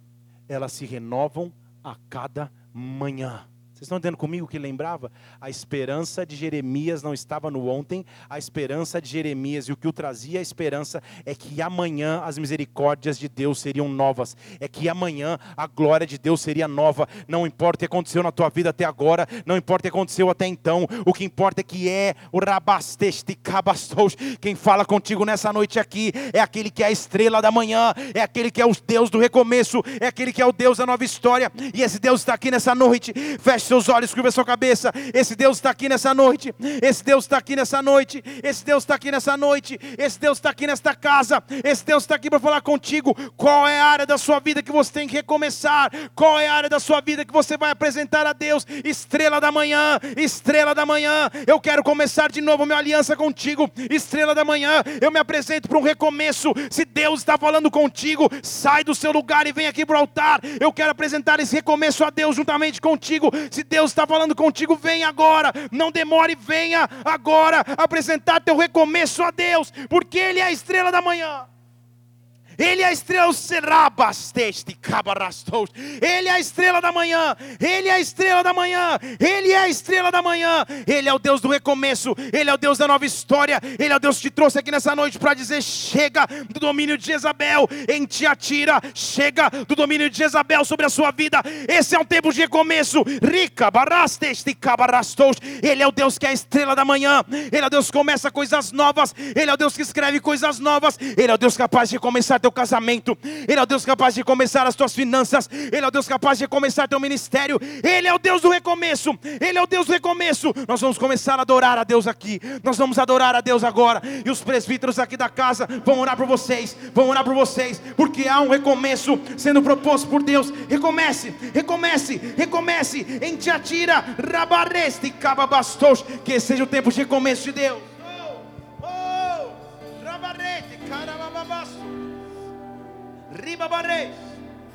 elas se renovam a cada manhã. Vocês estão entendendo comigo que lembrava? A esperança de Jeremias não estava no ontem, a esperança de Jeremias e o que o trazia a esperança é que amanhã as misericórdias de Deus seriam novas, é que amanhã a glória de Deus seria nova. Não importa o que aconteceu na tua vida até agora, não importa o que aconteceu até então, o que importa é que é o Rabasteste Cabastos. Quem fala contigo nessa noite aqui é aquele que é a estrela da manhã, é aquele que é o Deus do recomeço, é aquele que é o Deus da nova história, e esse Deus está aqui nessa noite. Feche seus olhos, curva sua cabeça. Esse Deus está aqui nessa noite. Esse Deus está aqui nessa noite. Esse Deus está aqui nessa noite. Esse Deus está aqui nesta casa. Esse Deus está aqui para falar contigo. Qual é a área da sua vida que você tem que recomeçar? Qual é a área da sua vida que você vai apresentar a Deus? Estrela da manhã, estrela da manhã. Eu quero começar de novo minha aliança contigo. Estrela da manhã, eu me apresento para um recomeço. Se Deus está falando contigo, sai do seu lugar e vem aqui para o altar. Eu quero apresentar esse recomeço a Deus juntamente contigo. Se Deus está falando contigo, vem agora, não demore, venha agora apresentar teu recomeço a Deus, porque Ele é a estrela da manhã. Ele é a estrela, Ele é a estrela da manhã. Ele é a estrela da manhã. Ele é a estrela da manhã. Ele é o Deus do recomeço. Ele é o Deus da nova história. Ele é o Deus que te trouxe aqui nessa noite para dizer: chega do domínio de Jezabel em Tiatira. Chega do domínio de Jezabel sobre a sua vida. Esse é um tempo de recomeço. Rica, Ele é o Deus que é a estrela da manhã. Ele é o Deus que começa coisas novas. Ele é o Deus que escreve coisas novas. Ele é o Deus capaz de recomeçar teu teu casamento, Ele é o Deus capaz de recomeçar as tuas finanças, Ele é o Deus capaz de recomeçar teu ministério, Ele é o Deus do recomeço, Ele é o Deus do recomeço. Nós vamos começar a adorar a Deus aqui, nós vamos adorar a Deus agora, e os presbíteros aqui da casa vão orar por vocês, vão orar por vocês, porque há um recomeço sendo proposto por Deus. Recomece, recomece, recomece. Em Tiatira, Rabareste, Cababastos, que seja o tempo de recomeço de Deus. Ribabarete.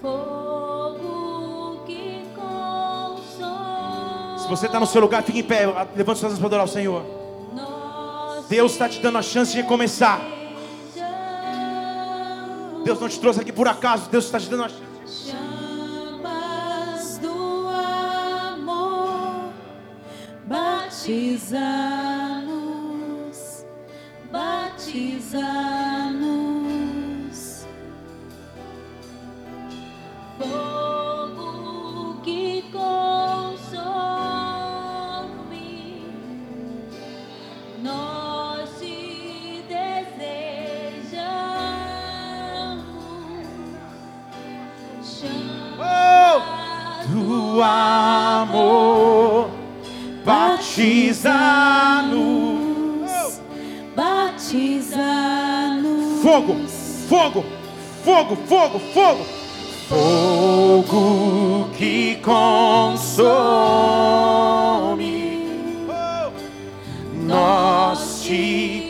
Fogo que consome. Se você está no seu lugar, fique em pé, levante suas mãos para adorar o Senhor. Deus está te dando a chance de recomeçar. Deus não te trouxe aqui por acaso, Deus está te dando a chance. chamas do amor, batiza-nos, batiza-nos. Batiza-nos. Batiza-nos. Fogo, fogo, fogo, fogo, fogo. Fogo que consome. Nós te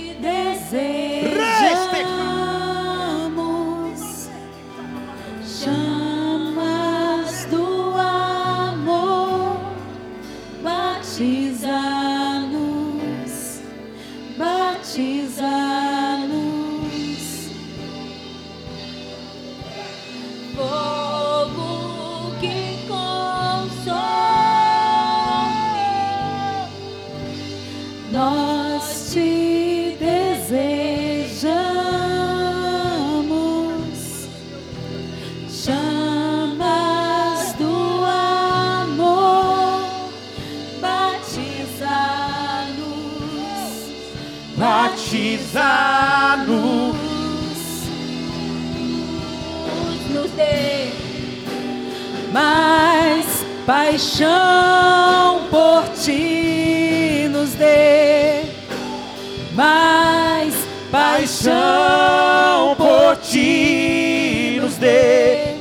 nós te desejamos. Chamas do amor, batiza-nos, Batiza-nos. nos dê mais paixão por ti, nos dê mais paixão por ti, nos dê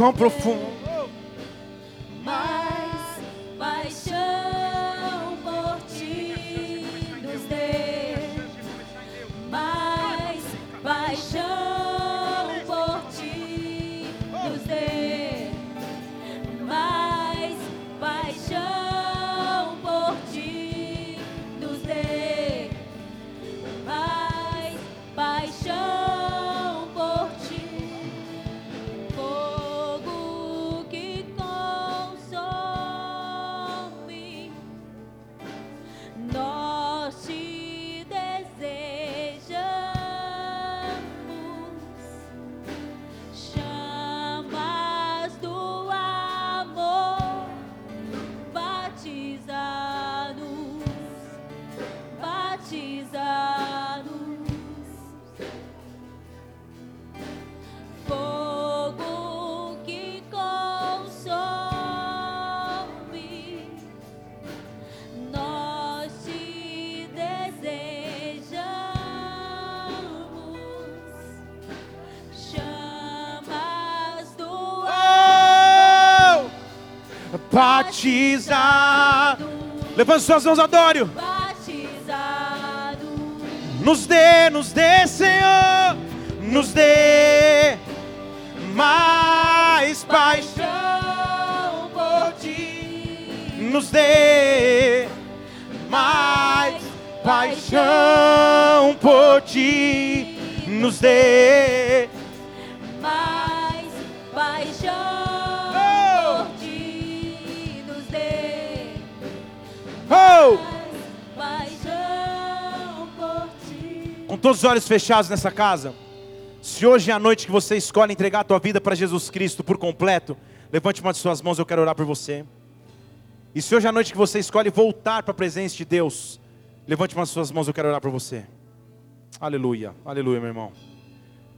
quão profundo. Batiza. Levante suas mãos, adore. batizado, Nos dê, nos dê, Senhor, nos dê mais paixão. nos dê mais paixão por ti, nos dê todos os olhos fechados nessa casa. Se hoje é a noite que você escolhe entregar a tua vida para Jesus Cristo por completo, levante uma de suas mãos, eu quero orar por você. E se hoje é a noite que você escolhe voltar para a presença de Deus, levante uma de suas mãos, eu quero orar por você. Aleluia, aleluia, meu irmão.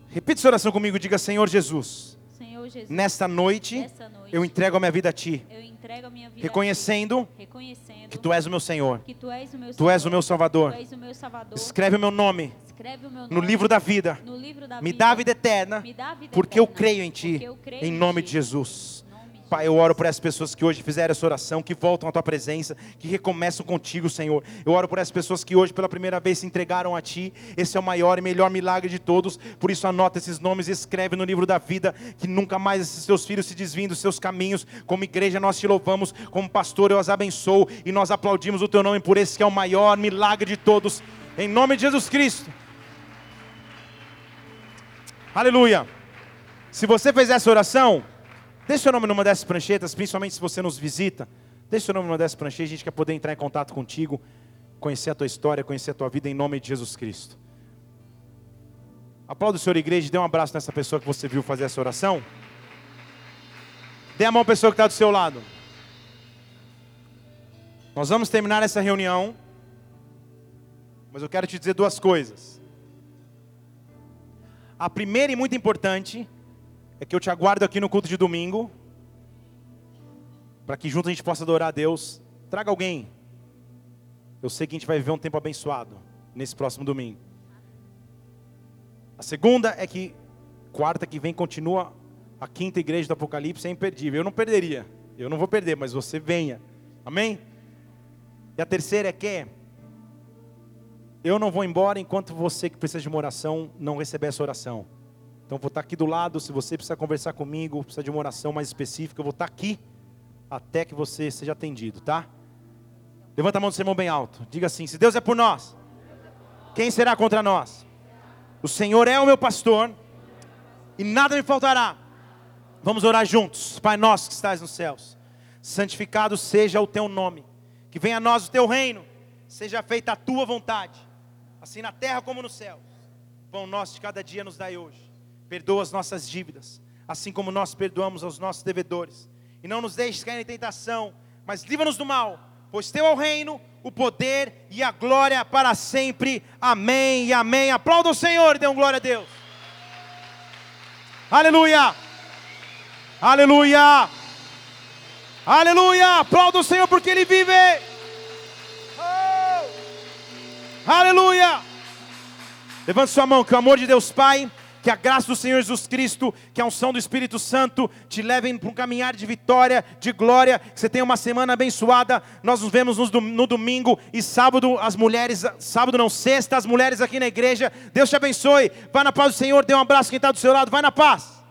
Repita essa oração comigo, diga: Senhor Jesus, Jesus, nesta noite noite eu entrego a minha vida a Ti, a vida a reconhecendo ti, reconhecendo que Tu és o meu Senhor, que tu és o meu Tu és o meu Salvador, o meu Salvador. Escreve o meu nome Escreve o meu nome no livro da vida, no livro da me vida. dá a vida eterna, Me dá a vida porque eu eterna, creio em Ti, creio em nome de Jesus. Pai, eu oro por essas pessoas que hoje fizeram essa oração, que voltam à tua presença, que recomeçam contigo, Senhor. Eu oro por essas pessoas que hoje pela primeira vez se entregaram a ti. Esse é o maior e melhor milagre de todos. Por isso anota esses nomes e escreve no livro da vida, que nunca mais esses teus filhos se desviem dos seus caminhos. Como igreja nós te louvamos, como pastor eu as abençoo e nós aplaudimos o teu nome por esse que é o maior milagre de todos. Em nome de Jesus Cristo. Aleluia. Se você fez essa oração, deixe seu nome numa dessas pranchetas, principalmente se você nos visita. Deixe seu nome numa dessas pranchetas, a gente quer poder entrar em contato contigo, conhecer a tua história, conhecer a tua vida em nome de Jesus Cristo. Aplauda o Senhor igreja, dê um abraço nessa pessoa que você viu fazer essa oração. Dê a mão à pessoa que está do seu lado. Nós vamos terminar essa reunião, mas eu quero te dizer duas coisas. A primeira e muito importante é que eu te aguardo aqui no culto de domingo, para que juntos a gente possa adorar a Deus. Traga alguém. Eu sei que a gente vai viver um tempo abençoado nesse próximo domingo. A segunda é que quarta que vem continua a quinta igreja do Apocalipse é imperdível. Eu não perderia. Eu não vou perder, mas você venha. Amém? E a terceira é que eu não vou embora enquanto você que precisa de uma oração não receber essa oração. Então vou estar aqui do lado, se você precisa conversar comigo, precisa de uma oração mais específica, eu vou estar aqui até que você seja atendido, tá? Levanta a mão do seu irmão bem alto. Diga assim: se Deus é por nós, quem será contra nós? O Senhor é o meu pastor e nada me faltará. Vamos orar juntos. Pai nosso que estás nos céus, santificado seja o teu nome. Que venha a nós o teu reino. Seja feita a tua vontade, assim na terra como no céu. Pão nosso de cada dia nos dai hoje. Perdoa as nossas dívidas, assim como nós perdoamos aos nossos devedores. E não nos deixes cair em tentação, mas livra-nos do mal, pois teu é o reino, o poder e a glória para sempre. Amém e amém. Aplauda o Senhor e dê um glória a Deus. Aleluia! Aleluia! Aleluia! Aplauda o Senhor porque Ele vive! Oh! Aleluia! Levante sua mão, que o amor de Deus Pai, que a graça do Senhor Jesus Cristo, que a unção do Espírito Santo te levem para um caminhar de vitória, de glória, que você tenha uma semana abençoada. Nós nos vemos no, dom- no domingo e sábado, as mulheres, sábado não, sexta, as mulheres aqui na igreja. Deus te abençoe. Vai na paz do Senhor, dê um abraço quem está do seu lado, vai na paz.